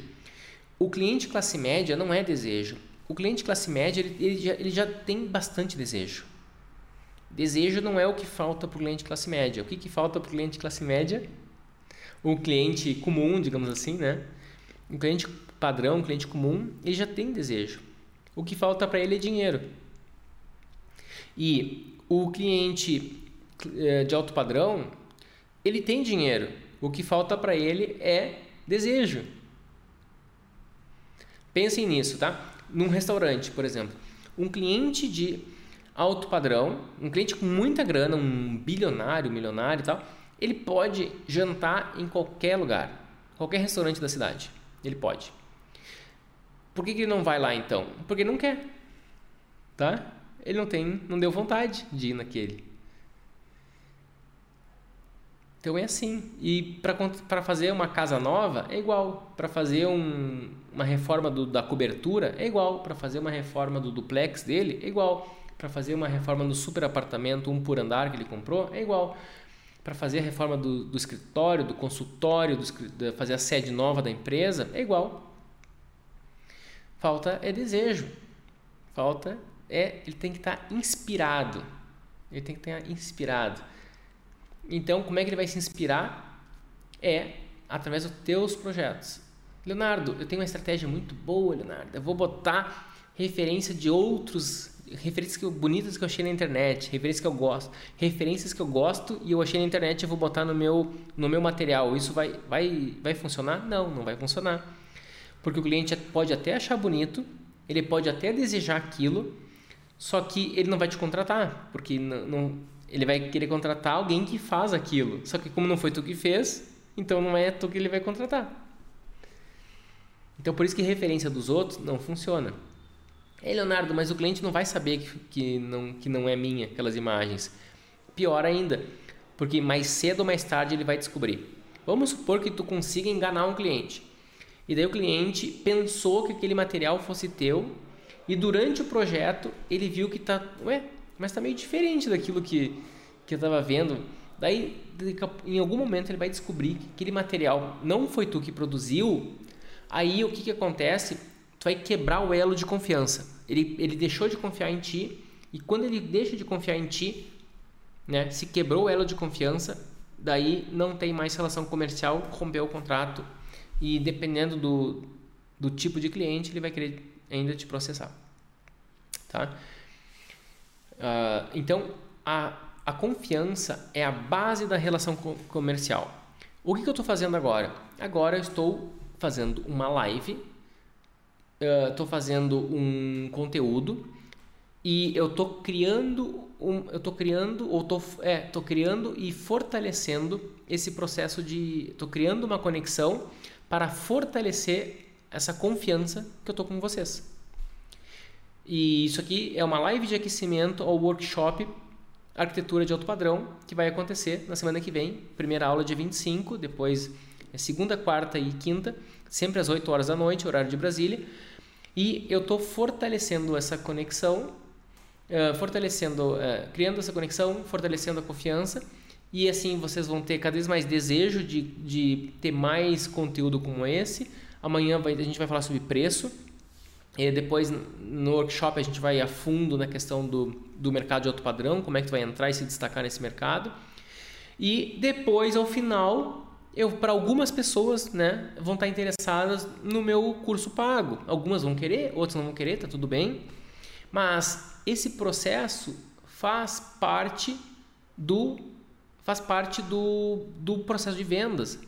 O cliente classe média não é desejo. O cliente classe média ele, ele, já, ele já tem bastante desejo. Desejo não é o que falta para o cliente classe média. O que, que falta para o cliente classe média? O cliente comum, digamos assim, né? O cliente padrão, um cliente comum, ele já tem desejo. O que falta para ele é dinheiro. E o cliente eh, de alto padrão, ele tem dinheiro. O que falta para ele é desejo. Pensem nisso, tá? Num restaurante, por exemplo, um cliente de alto padrão, um cliente com muita grana, um bilionário, milionário e tal, ele pode jantar em qualquer lugar, qualquer restaurante da cidade. Ele pode. Por que, que ele não vai lá então? Porque não quer. Tá? Ele não tem, não deu vontade de ir naquele. Então é assim. E para fazer uma casa nova é igual. Para fazer um, uma reforma do, da cobertura é igual. Para fazer uma reforma do duplex dele é igual. Para fazer uma reforma no super apartamento, um por andar que ele comprou, é igual. Para fazer a reforma do, do escritório, do consultório, do, fazer a sede nova da empresa, é igual. Falta é desejo. Falta é ele tem que estar tá inspirado. Ele tem que estar inspirado. Então, como é que ele vai se inspirar? É através dos teus projetos. Leonardo, eu tenho uma estratégia muito boa, Leonardo. Eu vou botar referência de outros referências que bonitas que eu achei na internet, referências que eu gosto, referências que eu gosto e eu achei na internet, eu vou botar no meu no meu material. Isso vai vai vai funcionar? Não, não vai funcionar. Porque o cliente pode até achar bonito, ele pode até desejar aquilo, só que ele não vai te contratar, porque não, não, ele vai querer contratar alguém que faz aquilo. Só que como não foi tu que fez, então não é tu que ele vai contratar. Então por isso que referência dos outros não funciona. Ei, Leonardo, mas o cliente não vai saber que, que, não, que não é minha aquelas imagens. Pior ainda, porque mais cedo ou mais tarde ele vai descobrir. Vamos supor que tu consiga enganar um cliente. E daí o cliente pensou que aquele material fosse teu e durante o projeto ele viu que tá, ué, mas tá meio diferente daquilo que que eu estava vendo. Daí em algum momento ele vai descobrir que aquele material não foi tu que produziu. Aí o que que acontece? Tu vai quebrar o elo de confiança. Ele ele deixou de confiar em ti e quando ele deixa de confiar em ti, né, se quebrou o elo de confiança, daí não tem mais relação comercial, rompeu o contrato e dependendo do, do tipo de cliente, ele vai querer ainda te processar. Tá? Uh, então, a, a confiança é a base da relação comercial. O que, que eu estou fazendo agora? Agora eu estou fazendo uma live, estou uh, fazendo um conteúdo e eu estou criando um, eu estou criando ou tô, é, tô criando e fortalecendo esse processo de estou criando uma conexão para fortalecer essa confiança que eu estou com vocês. E isso aqui é uma live de aquecimento ao workshop Arquitetura de Alto Padrão, que vai acontecer na semana que vem. Primeira aula dia 25, depois é segunda, quarta e quinta, sempre às 8 horas da noite, horário de Brasília. E eu estou fortalecendo essa conexão, uh, fortalecendo, uh, criando essa conexão, fortalecendo a confiança e assim vocês vão ter cada vez mais desejo de, de ter mais conteúdo como esse. Amanhã vai, a gente vai falar sobre preço. E depois no workshop a gente vai a fundo na questão do, do mercado de alto padrão, como é que tu vai entrar e se destacar nesse mercado. E depois, ao final, eu para algumas pessoas, né, vão estar interessadas no meu curso pago. Algumas vão querer, outras não vão querer, tá tudo bem. Mas esse processo faz parte do faz parte do, do processo de vendas.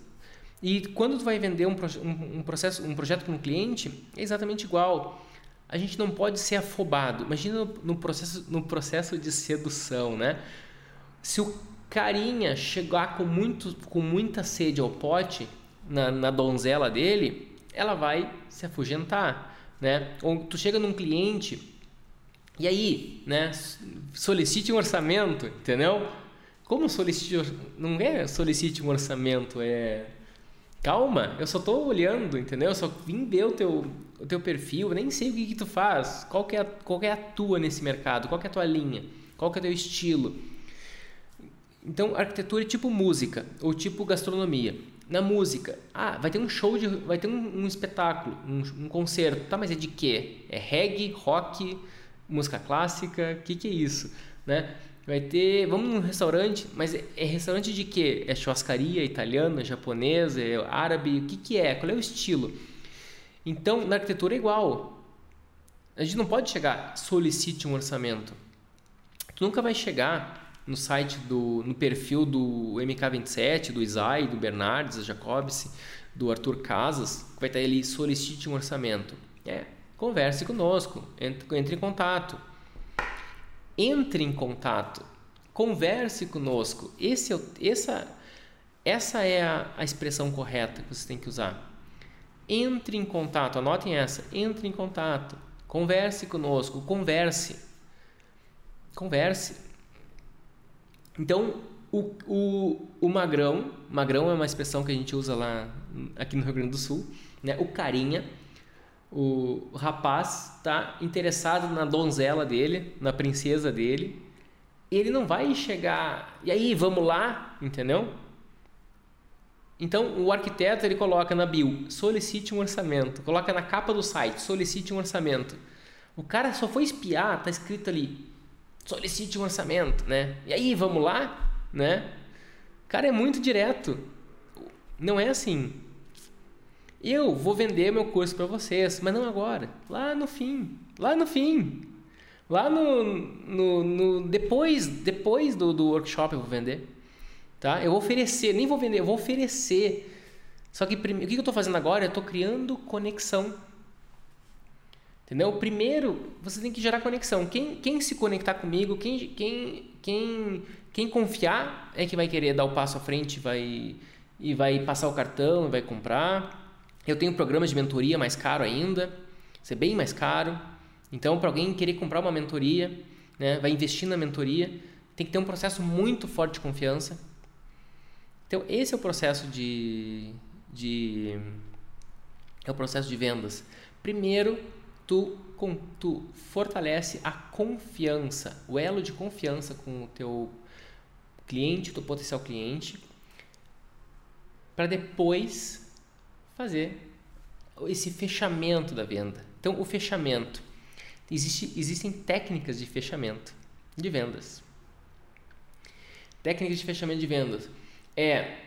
E quando tu vai vender um, um, processo, um projeto para um cliente, é exatamente igual. A gente não pode ser afobado. Imagina no, no, processo, no processo de sedução, né? Se o carinha chegar com, muito, com muita sede ao pote na, na donzela dele, ela vai se afugentar, né? Ou tu chega num cliente e aí, né? Solicite um orçamento, entendeu? Como solicite não é solicite um orçamento, é calma, eu só estou olhando, entendeu? Eu só vim ver o teu, o teu perfil, eu nem sei o que, que tu faz, qual é, qual que é a tua nesse mercado, qual é a tua linha, qual é o teu estilo. Então, arquitetura é tipo música ou tipo gastronomia. Na música, ah, vai ter um show de, vai ter um, um espetáculo, um, um, concerto. Tá, mas é de quê? É reggae, rock, música clássica? O que que é isso, né? Vai ter, vamos num restaurante, mas é, é restaurante de quê? É churrascaria italiana, japonesa, é árabe? O que que é? Qual é o estilo? Então, na arquitetura é igual. A gente não pode chegar, solicite um orçamento. Tu nunca vai chegar no site do no perfil do MK27, do Isai, do Bernardes, da do Arthur Casas, que vai estar ali solicite um orçamento. É, converse conosco, entre, entre em contato. Entre em contato, converse conosco. Esse é, essa, essa é a, a expressão correta que você tem que usar. Entre em contato, anotem essa. Entre em contato, converse conosco, converse. Converse então, o, o, o magrão, magrão é uma expressão que a gente usa lá aqui no Rio Grande do Sul, né? O carinha, o, o rapaz está interessado na donzela dele, na princesa dele. Ele não vai chegar, e aí, vamos lá, entendeu? Então, o arquiteto ele coloca na bio, solicite um orçamento. Coloca na capa do site, solicite um orçamento. O cara só foi espiar, tá escrito ali, solicite um orçamento, né? E aí, vamos lá, né? Cara, é muito direto. Não é assim. Eu vou vender meu curso para vocês, mas não agora. Lá no fim. Lá no fim. Lá no, no, no depois, depois do, do workshop eu vou vender. Tá? Eu vou oferecer, nem vou vender, eu vou oferecer. Só que o que eu estou fazendo agora? Eu estou criando conexão Entendeu? Primeiro, você tem que gerar conexão. Quem, quem se conectar comigo, quem, quem, quem, quem confiar é que vai querer dar o passo à frente vai, e vai passar o cartão vai comprar. Eu tenho programas de mentoria mais caro ainda, ser bem mais caro. Então, para alguém querer comprar uma mentoria, né, vai investir na mentoria, tem que ter um processo muito forte de confiança. Então, esse é o processo de, de é o processo de vendas. Primeiro, tu, com, tu fortalece a confiança, o elo de confiança com o teu cliente, o teu potencial cliente, para depois fazer esse fechamento da venda. Então, o fechamento. Existe, existem técnicas de fechamento de vendas. Técnicas de fechamento de vendas. É,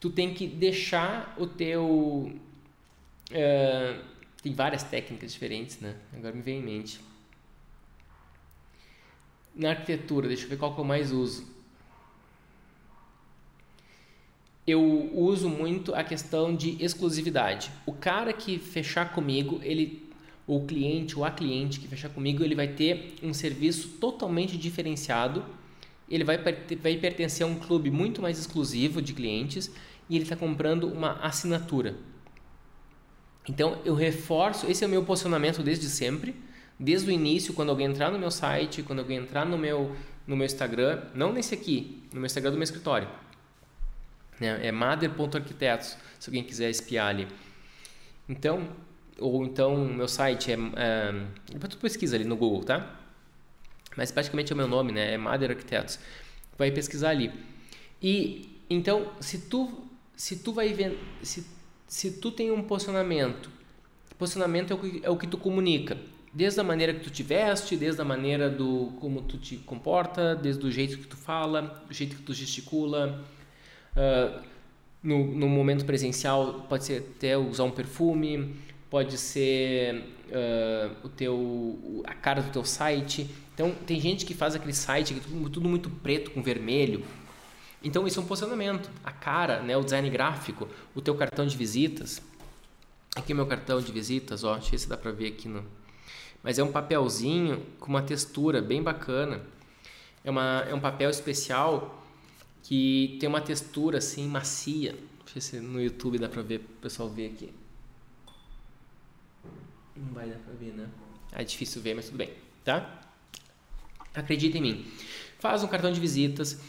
tu tem que deixar o teu... Uh, tem várias técnicas diferentes, né? Agora me vem em mente. Na arquitetura, deixa eu ver qual que eu mais uso. Eu uso muito a questão de exclusividade. O cara que fechar comigo, ele o cliente ou a cliente que fechar comigo, ele vai ter um serviço totalmente diferenciado. Ele vai, vai pertencer a um clube muito mais exclusivo de clientes e ele está comprando uma assinatura. Então eu reforço, esse é o meu posicionamento desde sempre, desde o início, quando alguém entrar no meu site, quando alguém entrar no meu, no meu Instagram, não nesse aqui, no meu Instagram do meu escritório. Né? É mader.arquitetos, se alguém quiser espiar ali. Então, ou então meu site é, é depois tu pesquisa ali no Google, tá? Mas praticamente é o meu nome, né? É Mader Arquitetos. Vai pesquisar ali. E então, se tu se tu vai ver, se se tu tem um posicionamento, posicionamento é o que, é o que tu comunica, desde a maneira que tu te veste, desde a maneira do como tu te comporta, desde o jeito que tu fala, o jeito que tu gesticula. Uh, no, no momento presencial pode ser até usar um perfume, pode ser uh, o teu a cara do teu site. Então tem gente que faz aquele site que tudo, tudo muito preto com vermelho, Então isso é um posicionamento, a cara, né, o design gráfico, o teu cartão de visitas. Aqui é meu cartão de visitas, ó, deixa eu ver se dá para ver aqui no. Mas é um papelzinho com uma textura bem bacana. É, uma, é um papel especial que tem uma textura assim macia. Deixa eu ver se no YouTube dá para ver, o pessoal ver aqui. Não vai dar para ver, né? É difícil ver, mas tudo bem, tá? Acredita em mim. Faz um cartão de visitas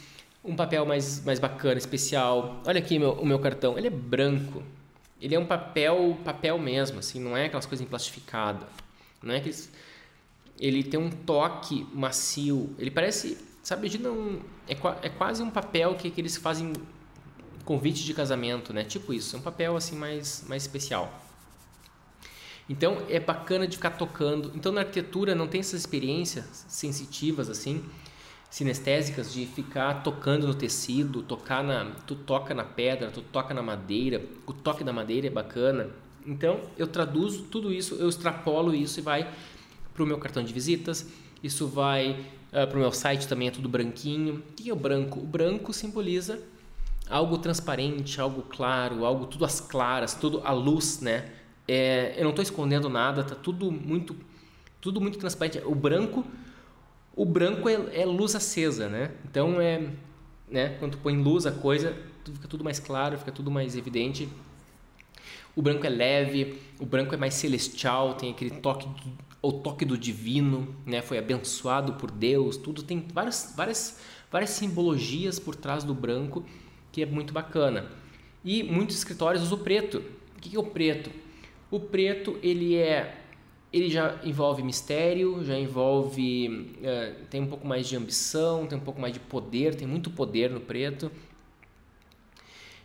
um papel mais, mais bacana, especial. Olha aqui meu, o meu cartão, ele é branco. Ele é um papel, papel mesmo, assim, não é aquelas coisas plastificadas. Não é aqueles... Ele tem um toque macio. Ele parece, sabe, não é, é quase um papel que, que eles fazem convite de casamento, né? Tipo isso, é um papel assim mais mais especial. Então é bacana de ficar tocando. Então na arquitetura não tem essas experiências sensitivas assim sinestésicas de ficar tocando no tecido, tocar na, tu toca na pedra, tu toca na madeira, o toque da madeira é bacana. Então eu traduzo tudo isso, eu extrapolo isso e vai para o meu cartão de visitas, isso vai ah, para o meu site também é tudo branquinho. O que é o branco? O branco simboliza algo transparente, algo claro, algo tudo às claras, tudo à luz, né? É, eu não estou escondendo nada, tá tudo muito, tudo muito transparente. O branco o branco é, é luz acesa, né? Então é, né? Quando tu põe luz a coisa, fica tudo mais claro, fica tudo mais evidente. O branco é leve, o branco é mais celestial, tem aquele toque, o toque do divino, né? Foi abençoado por Deus, tudo tem várias, várias, várias simbologias por trás do branco que é muito bacana. E muitos escritórios usam o preto. O que é o preto? O preto ele é ele já envolve mistério, já envolve. Uh, tem um pouco mais de ambição, tem um pouco mais de poder, tem muito poder no preto.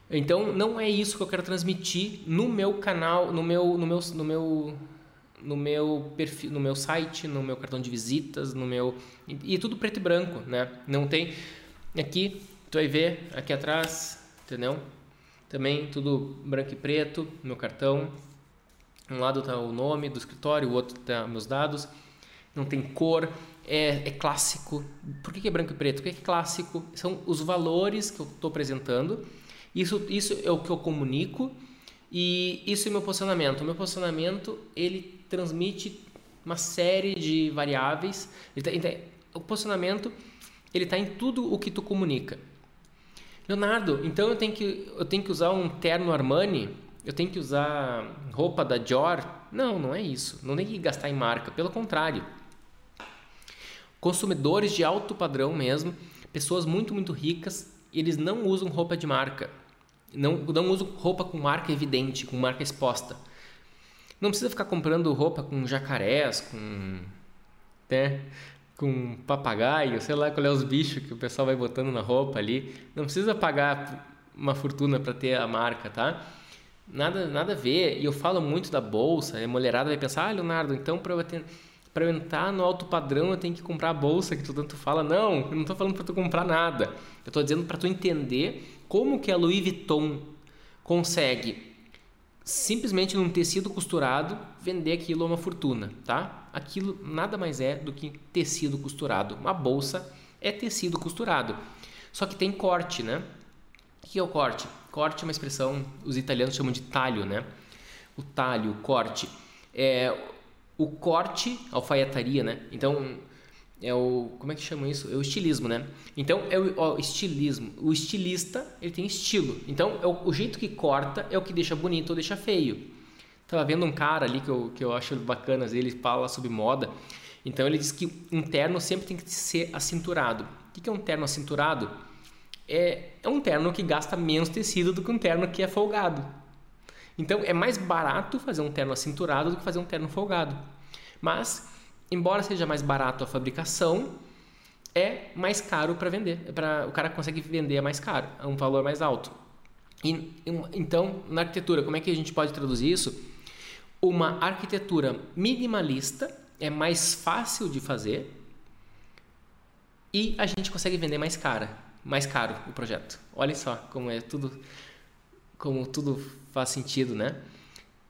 Então não é isso que eu quero transmitir no meu canal, no meu, no meu, no meu, no meu perfil, no meu site, no meu cartão de visitas, no meu e, e tudo preto e branco, né? Não tem aqui, tu vai ver aqui atrás, entendeu? Também tudo branco e preto, meu cartão. Um lado está o nome do escritório, o outro está meus dados. Não tem cor, é, é clássico. Por que, que é branco e preto? Porque é clássico. São os valores que eu estou apresentando. Isso, isso é o que eu comunico e isso é meu posicionamento. O meu posicionamento ele transmite uma série de variáveis. Ele tá, o posicionamento ele está em tudo o que tu comunica. Leonardo, então eu tenho que eu tenho que usar um terno Armani eu tenho que usar roupa da Dior. Não, não é isso. Não tem que gastar em marca. Pelo contrário. Consumidores de alto padrão mesmo, pessoas muito, muito ricas, eles não usam roupa de marca. Não, não usam roupa com marca evidente, com marca exposta. Não precisa ficar comprando roupa com jacarés, com. Né, com papagaio, sei lá qual é os bichos que o pessoal vai botando na roupa ali. Não precisa pagar uma fortuna para ter a marca, tá? Nada, nada a ver. E eu falo muito da bolsa. A mulherada vai pensar, ah, Leonardo, então para eu, eu entrar no alto padrão eu tenho que comprar a bolsa que tu tanto fala. Não, eu não estou falando para tu comprar nada. Eu estou dizendo para tu entender como que a Louis Vuitton consegue simplesmente num tecido costurado vender aquilo a uma fortuna, tá? Aquilo nada mais é do que tecido costurado. Uma bolsa é tecido costurado. Só que tem corte, né? O que é o corte? Corte é uma expressão, os italianos chamam de talho, né? O talho, o corte. É, o corte, alfaiataria, né? Então, é o... Como é que chama isso? É o estilismo, né? Então, é o, o estilismo. O estilista, ele tem estilo. Então, é o, o, jeito que corta é o que deixa bonito ou deixa feio. Tava vendo um cara ali que eu, que eu acho bacana, ele fala sobre moda. Então, ele diz que um terno sempre tem que ser acinturado. O que é um terno acinturado? é, é um terno que gasta menos tecido do que um terno que é folgado. Então é mais barato fazer um terno acinturado do que fazer um terno folgado. Mas, embora seja mais barato a fabricação, é mais caro para vender. É pra, o cara consegue vender mais caro, a um valor mais alto. E, então, na arquitetura, como é que a gente pode traduzir isso? Uma arquitetura minimalista é mais fácil de fazer e a gente consegue vender mais cara mais caro o projeto. Olha só como é tudo como tudo faz sentido, né?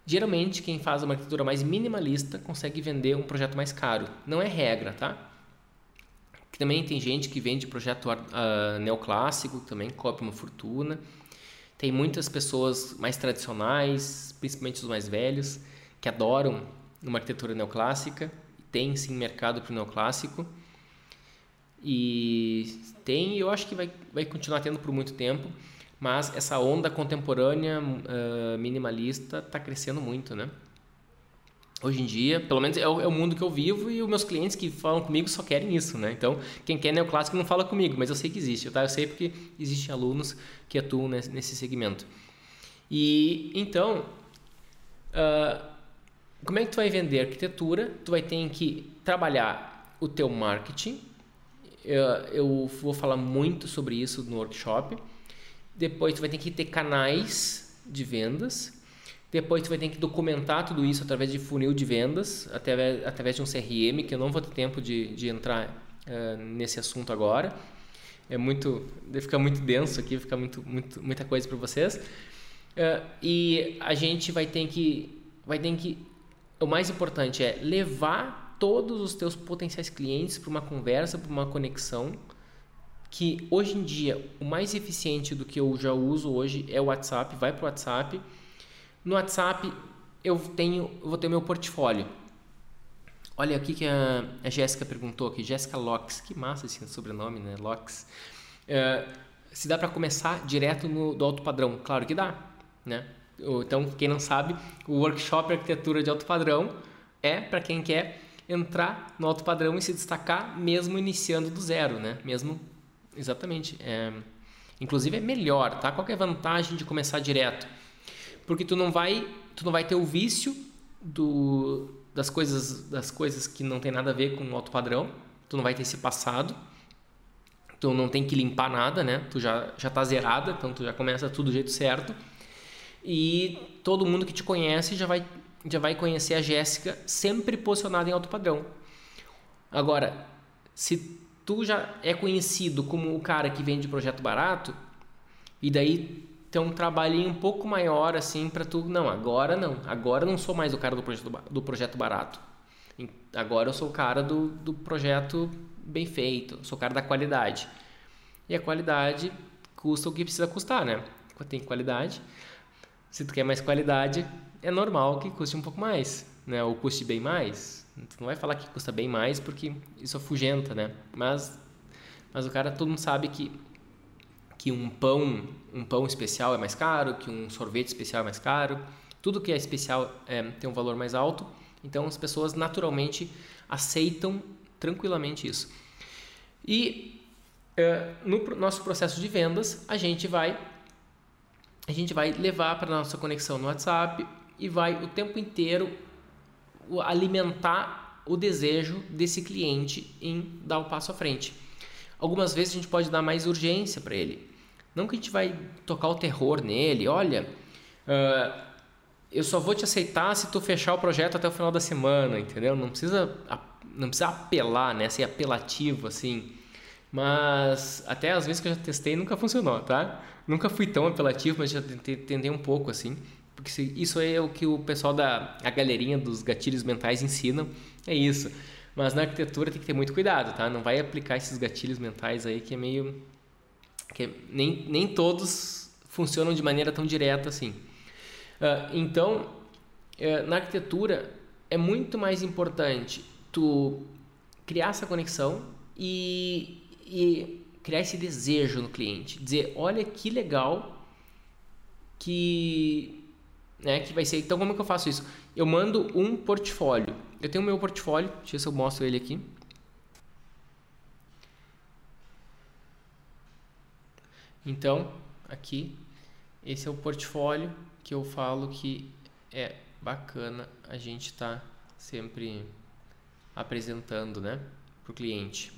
Geralmente quem faz uma arquitetura mais minimalista consegue vender um projeto mais caro. Não é regra, tá? também tem gente que vende projeto uh, neoclássico, também cobra uma fortuna. Tem muitas pessoas mais tradicionais, principalmente os mais velhos, que adoram uma arquitetura neoclássica. Tem sim mercado para o neoclássico. E tem, eu acho que vai, vai continuar tendo por muito tempo, mas essa onda contemporânea uh, minimalista está crescendo muito, né? Hoje em dia, pelo menos é o, é o, mundo que eu vivo e os meus clientes que falam comigo só querem isso, né? Então, quem quer neoclássico não fala comigo, mas eu sei que existe, tá? Eu sei porque existem alunos que atuam nesse, nesse segmento. E, então, uh, como é que tu vai vender arquitetura? Tu vai ter que trabalhar o teu marketing, eu, eu vou falar muito sobre isso no workshop. Depois tu vai ter que ter canais de vendas. Depois tu vai ter que documentar tudo isso através de funil de vendas, através, através de um CRM, que eu não vou ter tempo de, de entrar uh, nesse assunto agora. É muito, fica muito denso aqui, fica muito, muito muita coisa para vocês. Uh, e a gente vai ter que, vai ter que, o mais importante é levar todos os teus potenciais clientes para uma conversa, para uma conexão, que hoje em dia o mais eficiente do que eu já uso hoje é o WhatsApp, vai para o WhatsApp. No WhatsApp eu tenho, eu vou ter meu portfólio. Olha aqui que a, a Jéssica perguntou aqui, Jéssica Locks, que massa esse sobrenome, né? Locks. Uh, se dá para começar direto no, do alto padrão? Claro que dá, né? Então, quem não sabe, o workshop Arquitetura de Alto Padrão é para quem quer entrar no alto padrão e se destacar mesmo iniciando do zero, né? Mesmo, exatamente. É, inclusive é melhor, tá? Qual é a vantagem de começar direto? Porque tu não vai, tu não vai ter o vício do, das coisas, das coisas que não tem nada a ver com o alto padrão. Tu não vai ter esse passado. Tu não tem que limpar nada, né? Tu já já tá zerada, então tu já começa tudo do jeito certo. E todo mundo que te conhece já vai já vai conhecer a Jéssica sempre posicionada em alto padrão. Agora, se tu já é conhecido como o cara que vende projeto barato, e daí tem um trabalhinho um pouco maior assim para tu, não, agora não, agora não sou mais o cara do projeto, do projeto barato. Agora eu sou o cara do, do projeto bem feito, sou o cara da qualidade. E a qualidade custa o que precisa custar, né? Tem qualidade. Se tu quer mais qualidade, é normal que custe um pouco mais, né? Ou custe bem mais. Tu não vai falar que custa bem mais porque isso afugenta, né? Mas, mas o cara, todo mundo sabe que que um pão, um pão especial é mais caro, que um sorvete especial é mais caro. Tudo que é especial é, tem um valor mais alto. Então as pessoas naturalmente aceitam tranquilamente isso. E é, no nosso processo de vendas, a gente vai a gente vai levar para nossa conexão no WhatsApp e vai o tempo inteiro alimentar o desejo desse cliente em dar o passo à frente. Algumas vezes a gente pode dar mais urgência para ele. Não que a gente vai tocar o terror nele, olha, uh, eu só vou te aceitar se tu fechar o projeto até o final da semana, entendeu? Não precisa, não precisa apelar, né? Ser apelativo assim. Mas até às vezes que eu já testei nunca funcionou, tá? Nunca fui tão apelativo, mas já tentei um pouco assim. Porque isso é o que o pessoal da a galerinha dos gatilhos mentais ensina, é isso. Mas na arquitetura tem que ter muito cuidado, tá? Não vai aplicar esses gatilhos mentais aí que é meio que é, nem, nem todos funcionam de maneira tão direta assim. Uh, então, uh, na arquitetura é muito mais importante tu criar essa conexão e, e criar esse desejo no cliente, dizer, olha que legal que né? Que vai ser. Então, como é que eu faço isso? Eu mando um portfólio. Eu tenho o meu portfólio, deixa eu ver se eu mostro ele aqui. Então, aqui, esse é o portfólio que eu falo que é bacana a gente estar tá sempre apresentando, né, para o cliente.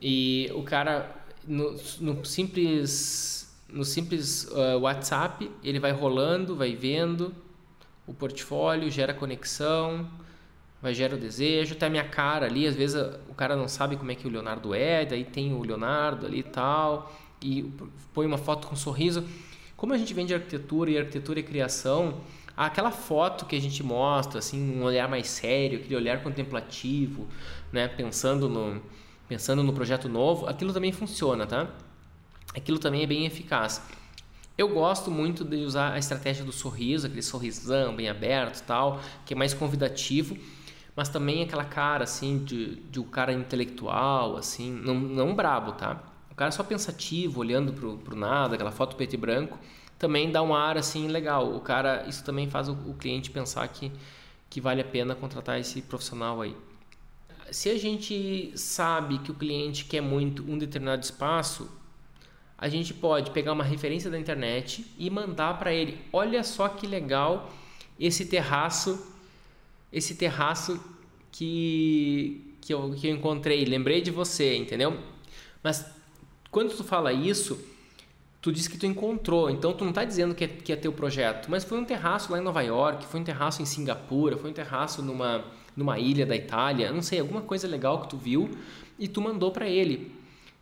E o cara, no, no simples no simples uh, WhatsApp, ele vai rolando, vai vendo o portfólio, gera conexão, vai gera o desejo, até a minha cara ali, às vezes o cara não sabe como é que o Leonardo é, daí tem o Leonardo ali e tal, e põe uma foto com um sorriso. Como a gente vende arquitetura e arquitetura e criação, Aquela foto que a gente mostra, assim, um olhar mais sério, aquele olhar contemplativo, né? Pensando no, pensando no projeto novo, aquilo também funciona, tá? Aquilo também é bem eficaz. Eu gosto muito de usar a estratégia do sorriso, aquele sorrisão bem aberto tal, que é mais convidativo, mas também aquela cara assim de, de um cara intelectual, assim, não, não brabo, tá? O cara só pensativo, olhando pro, pro nada, aquela foto preto e branco, também dá um ar assim legal. O cara, isso também faz o, o cliente pensar que, que vale a pena contratar esse profissional aí. Se a gente sabe que o cliente quer muito um determinado espaço, a gente pode pegar uma referência da internet e mandar para ele. Olha só que legal esse terraço, esse terraço que, que, eu, que eu encontrei. Lembrei de você, entendeu? Mas quando tu fala isso, tu diz que tu encontrou. Então tu não está dizendo que é, que é teu projeto, mas foi um terraço lá em Nova York, foi um terraço em Singapura, foi um terraço numa, numa ilha da Itália, não sei, alguma coisa legal que tu viu e tu mandou para ele.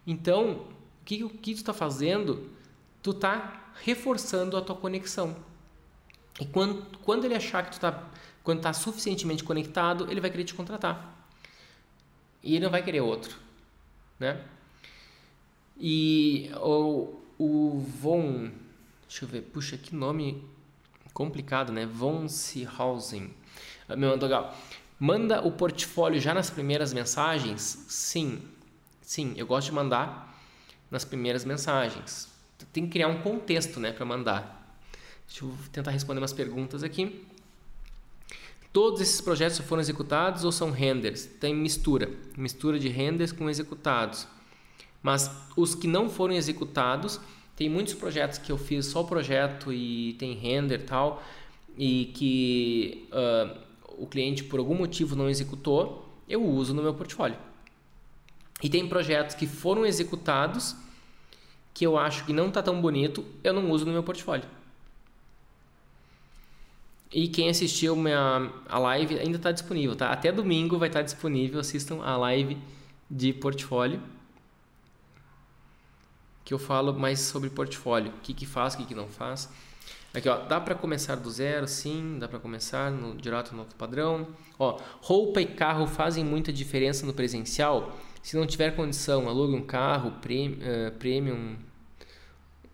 Então que, o que tu está fazendo? Tu está reforçando a tua conexão. E quando, quando ele achar que tu está quando está suficientemente conectado, ele vai querer te contratar. E ele não vai querer outro, né? E o, o Von, deixa eu ver, puxa, que nome complicado, né? Von Seehausen. Meu legal. Manda o portfólio já nas primeiras mensagens? Sim. Sim, eu gosto de mandar nas primeiras mensagens. Tem que criar um contexto né, para mandar. Deixa eu tentar responder umas perguntas aqui. Todos esses projetos foram executados ou são renders? Tem mistura, mistura de renders com executados. Mas os que não foram executados, tem muitos projetos que eu fiz só o projeto e tem render tal, e que uh, o cliente por algum motivo não executou, eu uso no meu portfólio. E tem projetos que foram executados que eu acho que não está tão bonito, eu não uso no meu portfólio. E quem assistiu minha, a live ainda está disponível, tá? Até domingo vai estar tá disponível, assistam a live de portfólio. Que eu falo mais sobre portfólio, o que, que faz, o que, que não faz. Aqui, ó, dá para começar do zero, sim, dá para começar no, direto no outro padrão. Ó, roupa e carro fazem muita diferença no presencial. Se não tiver condição, alugue um carro premium, uh, premium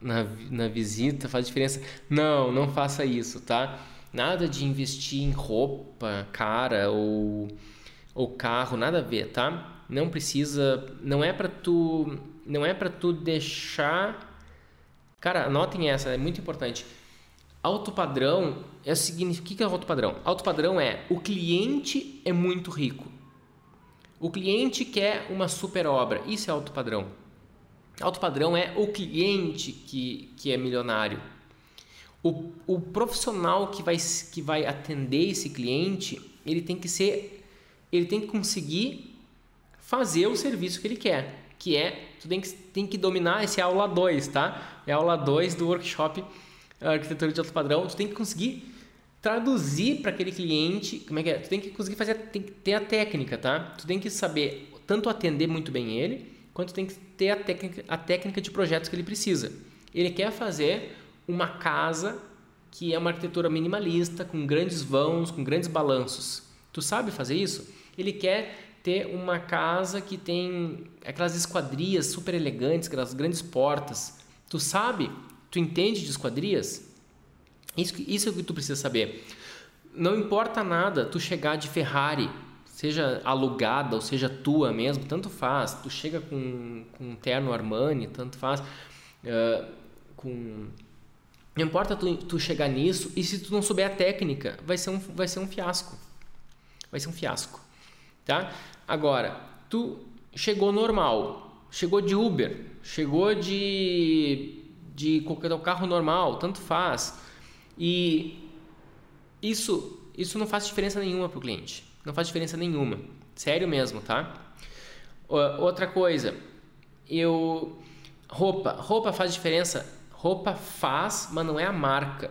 na, na visita, faz diferença. Não, não faça isso, tá? Nada de investir em roupa cara ou, ou carro, nada a ver, tá? Não precisa, não é para tu, não é para tu deixar Cara, anotem essa, é muito importante. Alto padrão é o seguinte, o que é alto padrão? Alto padrão é o cliente é muito rico. O cliente quer uma super obra. Isso é alto padrão. Alto padrão é o cliente que, que é milionário. O, o profissional que vai, que vai atender esse cliente, ele tem que ser, ele tem que conseguir fazer o serviço que ele quer, que é, tu tem que, tem que dominar, esse aula 2, tá? É a aula 2 do workshop Arquitetura de Alto Padrão, tu tem que conseguir traduzir para aquele cliente, como é que é? Tu tem que conseguir fazer, tem que ter a técnica, tá? Tu tem que saber tanto atender muito bem ele, quanto tem que ter a técnica, a técnica de projetos que ele precisa. Ele quer fazer uma casa que é uma arquitetura minimalista, com grandes vãos, com grandes balanços. Tu sabe fazer isso? Ele quer ter uma casa que tem aquelas esquadrias super elegantes, aquelas grandes portas. Tu sabe? Tu entende de esquadrias? Isso, isso é o que tu precisa saber. Não importa nada tu chegar de Ferrari, seja alugada ou seja tua mesmo, tanto faz. Tu chega com, com um terno Armani, tanto faz. Uh, com não importa tu, tu chegar nisso e se tu não souber a técnica, vai ser um, vai ser um fiasco. Vai ser um fiasco, tá? Agora, tu chegou normal, chegou de Uber, chegou de de qualquer carro normal, tanto faz. E isso, isso não faz diferença nenhuma para o cliente. Não faz diferença nenhuma. Sério mesmo, tá? Outra coisa, eu roupa, roupa faz diferença. Roupa faz, mas não é a marca.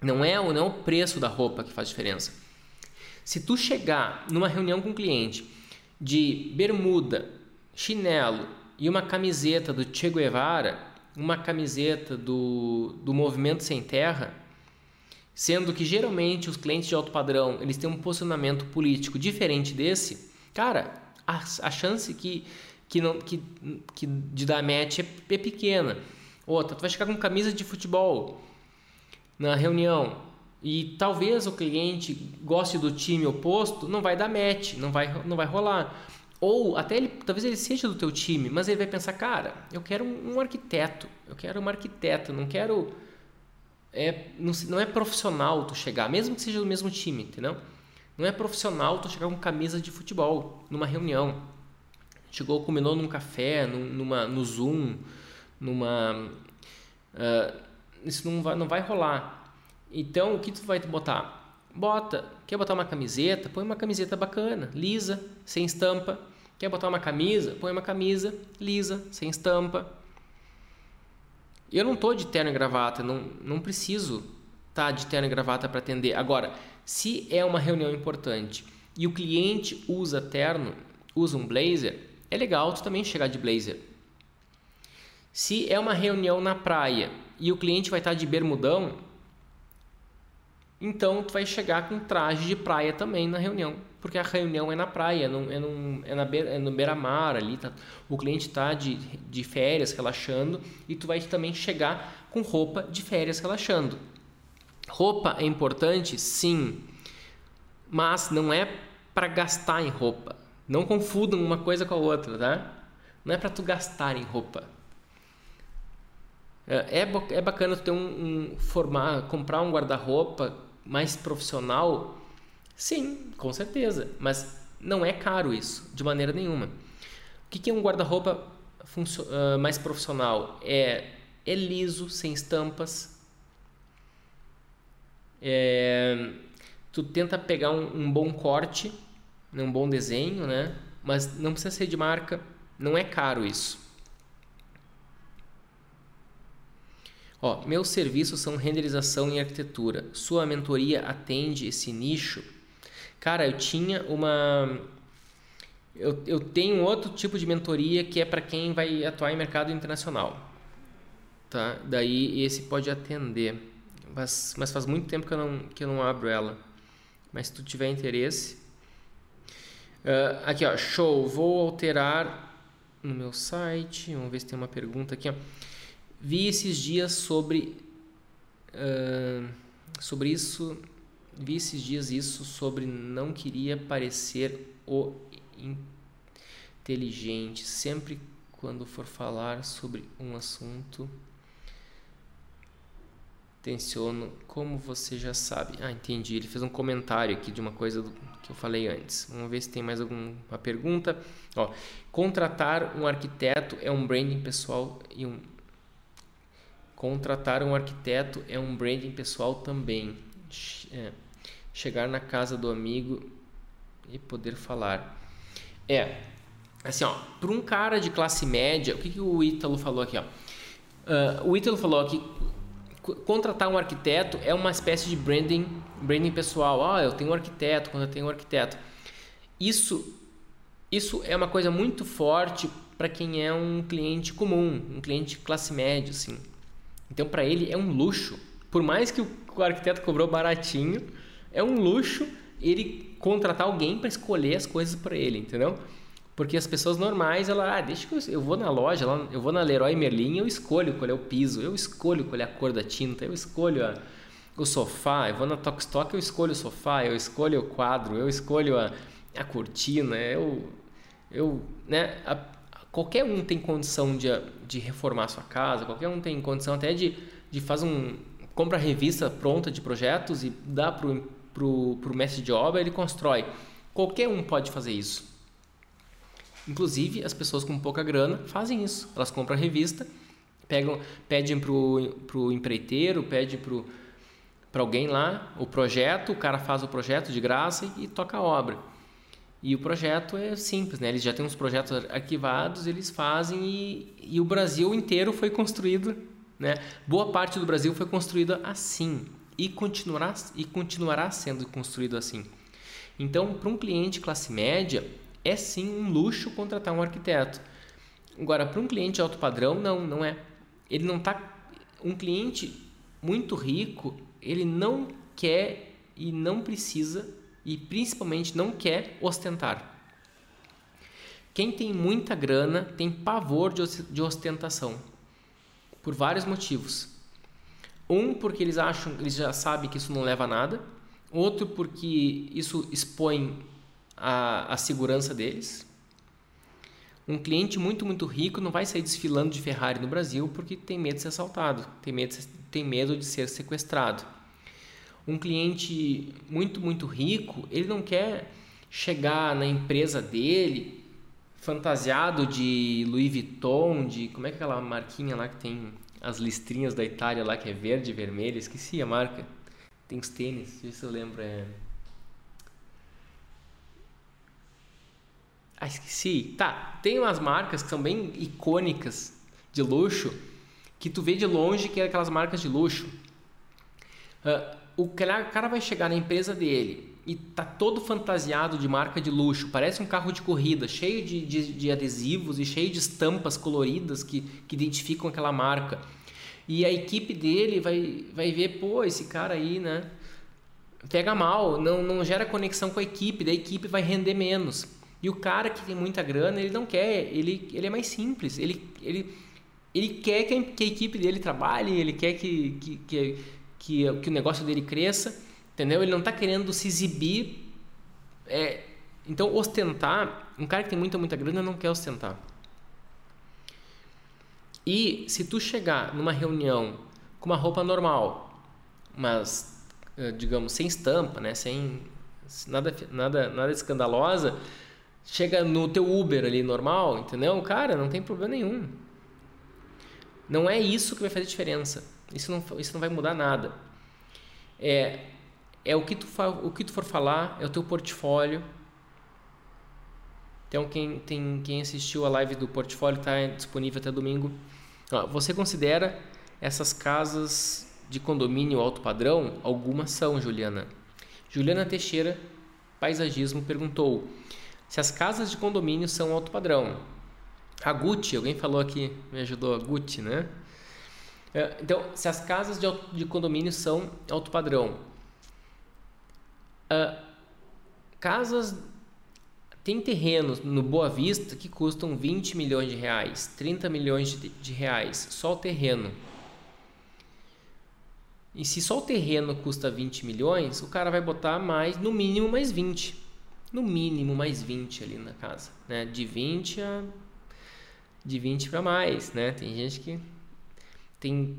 Não é, não é o preço da roupa que faz diferença. Se tu chegar numa reunião com um cliente de bermuda, chinelo e uma camiseta do Che Guevara, uma camiseta do, do Movimento Sem Terra sendo que geralmente os clientes de alto padrão eles têm um posicionamento político diferente desse, cara, a, a chance que, que, não, que, que de dar match é, é pequena. Outra, tu vai chegar com camisa de futebol na reunião e talvez o cliente goste do time oposto, não vai dar match, não vai, não vai rolar. Ou até ele, talvez ele seja do teu time, mas ele vai pensar, cara, eu quero um, um arquiteto, eu quero uma arquiteta, não quero é, não, não, é profissional tu chegar, mesmo que seja do mesmo time, entendeu? Não é profissional tu chegar com camisa de futebol numa reunião. Chegou, combinou num café, num, numa, no Zoom, numa. Uh, isso não vai, não vai rolar. Então, o que tu vai botar? Bota. Quer botar uma camiseta? Põe uma camiseta bacana, lisa, sem estampa. Quer botar uma camisa? Põe uma camisa lisa, sem estampa. Eu não tô de terno e gravata, não, não preciso estar tá de terno e gravata para atender. Agora, se é uma reunião importante e o cliente usa terno, usa um blazer, é legal tu também chegar de blazer. Se é uma reunião na praia e o cliente vai estar tá de bermudão, então tu vai chegar com traje de praia também na reunião, porque a reunião é na praia, não, é, num, é, na beira, é no beira-mar ali, tá, o cliente está de, de férias relaxando e tu vai também chegar com roupa de férias relaxando. Roupa é importante, sim, mas não é para gastar em roupa. Não confundam uma coisa com a outra, tá? Não é para tu gastar em roupa. É, é, é bacana tu ter um, um formar, comprar um guarda-roupa mais profissional. Sim, com certeza, mas não é caro isso, de maneira nenhuma. O que é um guarda-roupa uh, mais profissional? É, é liso, sem estampas. É, tu tenta pegar um, um bom corte, um bom desenho, né? Mas não precisa ser de marca, não é caro isso. Ó, meus serviços são renderização e arquitetura. Sua mentoria atende esse nicho? Cara, eu tinha uma. Eu, eu tenho outro tipo de mentoria que é para quem vai atuar em mercado internacional. Tá? Daí esse pode atender. Mas, mas faz muito tempo que eu, não, que eu não abro ela. Mas se tu tiver interesse. Uh, aqui, ó, show. Vou alterar no meu site. Vamos ver se tem uma pergunta aqui. Ó. Vi esses dias sobre uh, sobre isso, vi esses dias isso sobre não queria parecer o inteligente. Sempre quando for falar sobre um assunto, tensiono, como você já sabe. Ah, entendi. Ele fez um comentário aqui de uma coisa do, que eu falei antes. Vamos ver se tem mais alguma pergunta. Ó, contratar um arquiteto é um branding pessoal e um Contratar um arquiteto é um branding pessoal também. É, chegar na casa do amigo e poder falar. É, assim, ó, para um cara de classe média, o que, que o Ítalo falou aqui, ó? Uh, o Ítalo falou que contratar um arquiteto é uma espécie de branding, branding pessoal. Ah, eu tenho um arquiteto, quando eu tenho um arquiteto. Isso, isso é uma coisa muito forte para quem é um cliente comum, um cliente classe média, assim. Então, para ele é um luxo. Por mais que o arquiteto cobrou baratinho, é um luxo ele contratar alguém para escolher as coisas para ele, entendeu? Porque as pessoas normais, ela, ah, deixa que eu, eu vou na loja, eu vou na Leroy Merlin, eu escolho qual é o piso, eu escolho qual é a cor da tinta, eu escolho a, o sofá, eu vou na Tokstok, eu escolho o sofá, eu escolho o quadro, eu escolho a, a cortina, eu, eu, né, a, qualquer um tem condição de, de reformar sua casa, qualquer um tem condição até de, de fazer um. Compra a revista pronta de projetos e dá para o mestre de obra, ele constrói. Qualquer um pode fazer isso. Inclusive, as pessoas com pouca grana fazem isso. Elas compram a revista, pegam, pedem para o empreiteiro, pedem para alguém lá o projeto, o cara faz o projeto de graça e, e toca a obra. E o projeto é simples, né? Eles já têm uns projetos arquivados, eles fazem e, e o Brasil inteiro foi construído, né? Boa parte do Brasil foi construída assim e continuará, e continuará sendo construído assim. Então, para um cliente classe média, é sim um luxo contratar um arquiteto. Agora, para um cliente alto padrão, não, não é. Ele não está. Um cliente muito rico, ele não quer e não precisa e principalmente não quer ostentar. Quem tem muita grana tem pavor de ostentação por vários motivos. Um porque eles acham, eles já sabem que isso não leva a nada. Outro porque isso expõe a, a segurança deles. Um cliente muito, muito rico não vai sair desfilando de Ferrari no Brasil porque tem medo de ser assaltado, tem medo, tem medo de ser sequestrado. Um cliente muito, muito rico, ele não quer chegar na empresa dele fantasiado de Louis Vuitton, de como é que é aquela marquinha lá que tem as listrinhas da Itália lá que é verde e vermelho, esqueci a marca. Tem os tênis, deixa se eu lembro. É... Ah, esqueci. Tá, tem umas marcas que são bem icônicas de luxo que tu vê de longe que é aquelas marcas de luxo. Uh, o cara vai chegar na empresa dele e tá todo fantasiado de marca de luxo, parece um carro de corrida, cheio de, de, de adesivos e cheio de estampas coloridas que, que identificam aquela marca. E a equipe dele vai, vai ver, pô, esse cara aí, né? Pega mal, não, não gera conexão com a equipe, da equipe vai render menos. E o cara que tem muita grana, ele não quer, ele, ele é mais simples. Ele, ele, ele quer que a, que a equipe dele trabalhe, ele quer que, que, que, que, que o negócio dele cresça, entendeu? Ele não está querendo se exibir. É, então, ostentar, um cara que tem muita, muita grana não quer ostentar. E se tu chegar numa reunião com uma roupa normal, mas eh, digamos sem estampa, né, sem nada nada nada escandalosa, chega no teu Uber ali normal, entendeu? Cara, não tem problema nenhum. Não é isso que vai fazer diferença. Isso não, isso não vai mudar nada. É, é o que tu o que tu for falar, é o teu portfólio. Então quem tem quem assistiu a live do portfólio está disponível até domingo. Você considera essas casas de condomínio alto padrão? Algumas são, Juliana. Juliana Teixeira, paisagismo, perguntou: se as casas de condomínio são alto padrão. A Gucci, alguém falou aqui, me ajudou, a Gucci, né? É, então, se as casas de, de condomínio são alto padrão, uh, casas tem terrenos no Boa Vista que custam 20 milhões de reais, 30 milhões de, de reais, só o terreno. E se só o terreno custa 20 milhões, o cara vai botar mais, no mínimo mais 20 no mínimo mais 20 ali na casa, né? De 20 a de 20 para mais, né? Tem gente que tem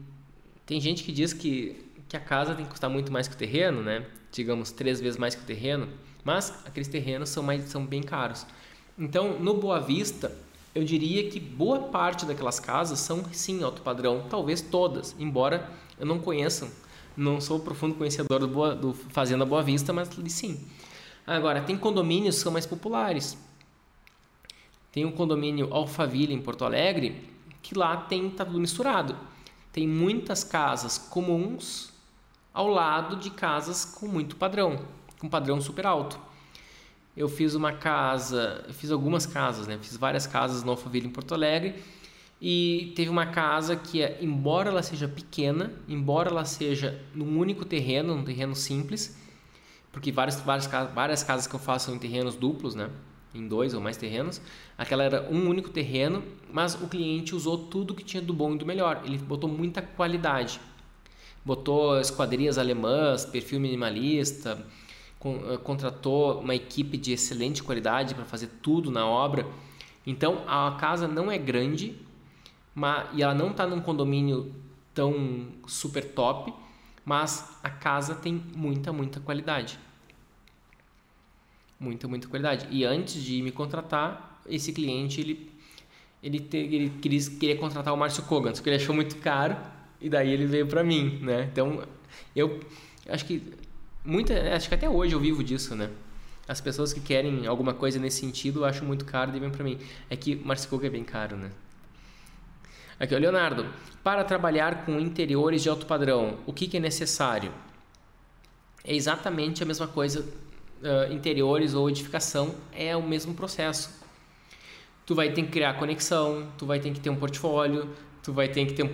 tem gente que diz que que a casa tem que custar muito mais que o terreno, né? Digamos três vezes mais que o terreno, mas aqueles terrenos são mais são bem caros. Então, no Boa Vista, eu diria que boa parte daquelas casas são sim alto padrão, talvez todas, embora eu não conheça, não sou profundo conhecedor do, Boa, do Fazenda Boa Vista, mas sim. Agora, tem condomínios que são mais populares. Tem um condomínio Alphaville em Porto Alegre, que lá tem tá tudo misturado. Tem muitas casas comuns ao lado de casas com muito padrão, com padrão super alto. Eu fiz uma casa, fiz algumas casas, né? Fiz várias casas no Alphaville em Porto Alegre e teve uma casa que, embora ela seja pequena, embora ela seja num único terreno, um terreno simples, porque várias, várias, várias casas que eu faço são em terrenos duplos, né? Em dois ou mais terrenos. Aquela era um único terreno, mas o cliente usou tudo que tinha do bom e do melhor. Ele botou muita qualidade. Botou esquadrias alemãs, perfil minimalista, eh, contratou uma equipe de excelente qualidade para fazer tudo na obra. Então a casa não é grande, mas, e ela não está num condomínio tão super top, mas a casa tem muita, muita qualidade. Muita, muita qualidade. E antes de me contratar, esse cliente ele ele, te, ele queria, queria contratar o Márcio Kogan, só que ele achou muito caro e daí ele veio para mim, né? Então, eu acho que muita, acho que até hoje eu vivo disso, né? As pessoas que querem alguma coisa nesse sentido, eu acho muito caro e vêm para mim. É que Kogan é bem caro, né? Aqui, o Leonardo. Para trabalhar com interiores de alto padrão, o que, que é necessário? É exatamente a mesma coisa. Uh, interiores ou edificação é o mesmo processo. Tu vai ter que criar conexão, tu vai ter que ter um portfólio, tu vai ter que ter um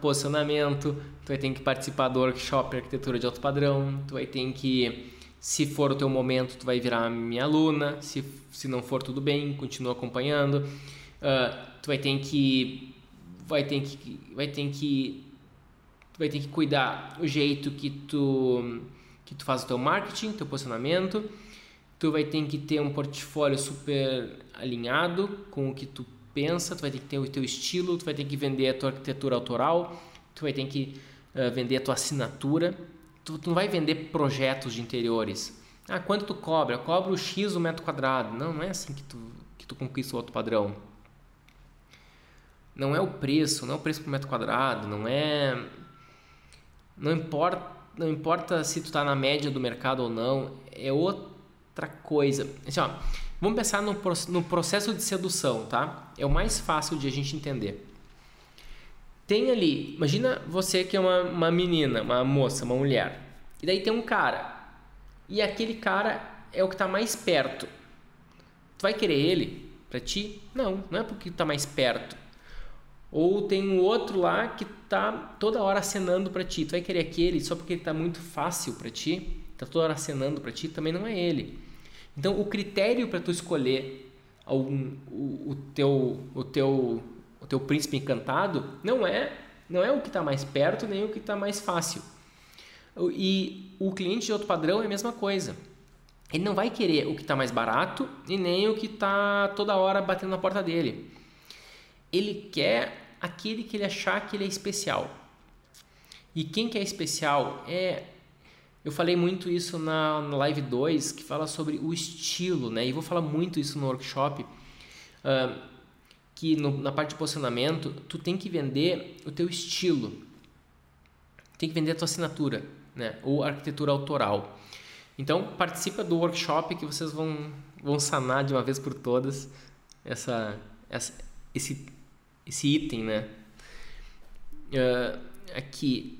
posicionamento, tu vai ter que participar do workshop arquitetura de alto padrão, tu vai ter que, se for o teu momento, tu vai virar minha aluna, se, se não for tudo bem, continua acompanhando, uh, tu vai ter que vai ter que vai ter que tu vai ter que cuidar o jeito que tu que tu faz o teu marketing, teu posicionamento, tu vai ter que ter um portfólio super alinhado com o que tu pensa, tu vai ter que ter o teu estilo, tu vai ter que vender a tua arquitetura autoral, tu vai ter que uh, vender a tua assinatura. Tu, tu, não vai vender projetos de interiores. Ah, quanto tu cobra? Eu cobro X o metro quadrado. Não, não é assim que tu, que tu conquista o outro padrão. Não é o preço, não é o preço por metro quadrado, não é... Não importa, não importa se tu está na média do mercado ou não, é outra coisa. Assim, ó, Vamos pensar no, no processo de sedução, tá? É o mais fácil de a gente entender. Tem ali, imagina você que é uma, uma menina, uma moça, uma mulher. E daí tem um cara. E aquele cara é o que está mais perto. Tu vai querer ele para ti? Não, não é porque está mais perto. Ou tem um outro lá que tá toda hora acenando para ti. Tu vai querer aquele só porque ele está muito fácil para ti? Tá toda hora acenando para ti? Também não é ele. Então, o critério para tu escolher algum, o, o, teu, o, teu, o teu príncipe encantado não é, não é o que está mais perto nem o que está mais fácil. E o cliente de outro padrão é a mesma coisa. Ele não vai querer o que está mais barato e nem o que está toda hora batendo na porta dele. Ele quer aquele que ele achar que ele é especial. E quem que é especial é eu falei muito isso na, na live 2, que fala sobre o estilo, né? E vou falar muito isso no workshop, uh, que no, na parte de posicionamento, tu tem que vender o teu estilo. Tem que vender a tua assinatura, né? Ou arquitetura autoral. Então, participa do workshop que vocês vão, vão sanar de uma vez por todas essa, essa esse, esse item, né? Uh, aqui,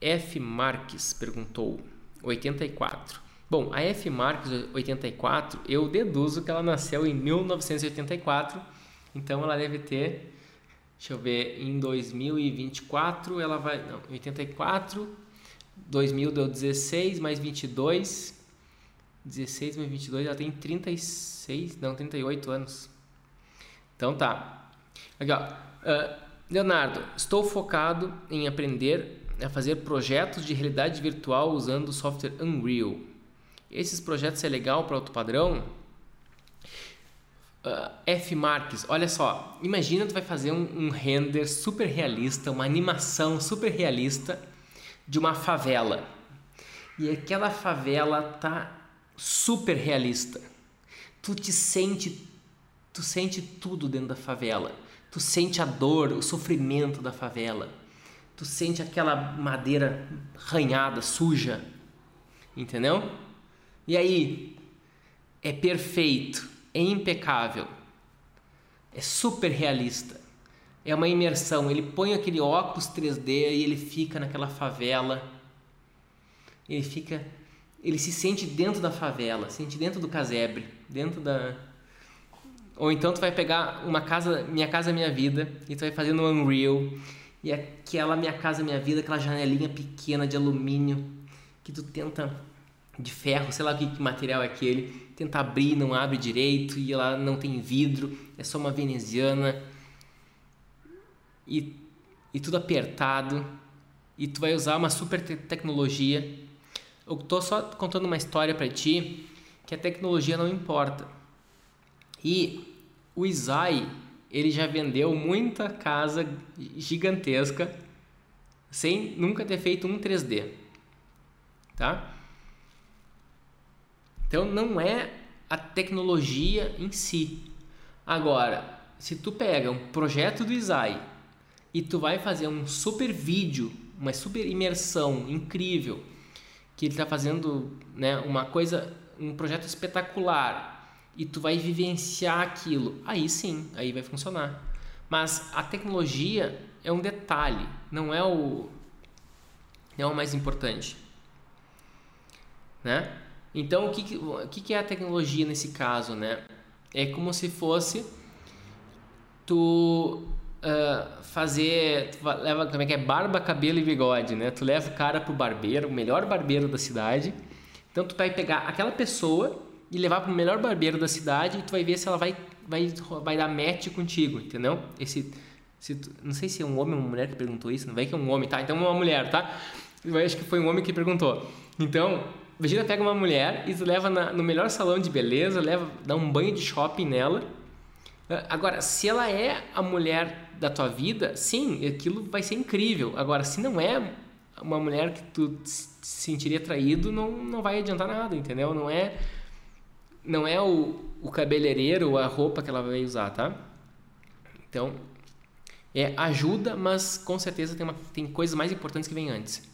F. Marques perguntou 84. Bom, a F. Marques 84, eu deduzo que ela nasceu em 1984, então ela deve ter, deixa eu ver, em 2024 ela vai, não, 84, 2000 deu 16 mais 22, 16 mais 22, ela tem 36, não, 38 anos. Então tá. Aqui, ó. Uh, Leonardo, estou focado em aprender a fazer projetos de realidade virtual usando o software Unreal. Esses projetos é legal para outro padrão? Uh, F Marques, olha só, imagina tu vai fazer um, um render super realista, uma animação super realista de uma favela. E aquela favela tá super realista. Tu te sente, tu sente tudo dentro da favela. Tu sente a dor, o sofrimento da favela tu sente aquela madeira ranhada, suja, entendeu? E aí, é perfeito, é impecável, é super realista, é uma imersão. Ele põe aquele óculos 3D e ele fica naquela favela, ele fica, ele se sente dentro da favela, se sente dentro do casebre, dentro da ou então tu vai pegar uma casa, minha casa minha vida, e tu vai fazer no Unreal e aquela Minha Casa Minha Vida, aquela janelinha pequena de alumínio que tu tenta de ferro, sei lá que, que material é aquele, tenta abrir, não abre direito e ela não tem vidro, é só uma veneziana e, e tudo apertado e tu vai usar uma super te tecnologia. Eu tô só contando uma história para ti que a tecnologia não importa. E o Isai ele já vendeu muita casa gigantesca sem nunca ter feito um 3D, tá? Então não é a tecnologia em si. Agora, se tu pega um projeto do Isai e tu vai fazer um super vídeo, uma super imersão incrível, que ele está fazendo, né, uma coisa, um projeto espetacular e tu vai vivenciar aquilo, aí sim, aí vai funcionar. Mas a tecnologia é um detalhe, não é o não é o mais importante, né? Então o que o que é a tecnologia nesse caso, né? É como se fosse tu uh, fazer. Tu leva como é que é? Barba, cabelo e bigode, né? Tu leva o cara pro barbeiro, o melhor barbeiro da cidade. Então tu vai pegar aquela pessoa e levar pro melhor barbeiro da cidade e tu vai ver se ela vai, vai, vai dar match contigo, entendeu? Esse. Se tu, não sei se é um homem ou uma mulher que perguntou isso, não vai que é um homem, tá? Então uma mulher, tá? Eu acho que foi um homem que perguntou. Então, Imagina pega uma mulher e leva na, no melhor salão de beleza, leva, dá um banho de shopping nela. Agora, se ela é a mulher da tua vida, sim, aquilo vai ser incrível. Agora, se não é uma mulher que tu se sentiria atraído, não, não vai adiantar nada, entendeu? Não é não é o, o cabeleireiro ou a roupa que ela vai usar, tá? Então, é ajuda, mas com certeza tem, uma, tem coisas mais importantes que vêm antes.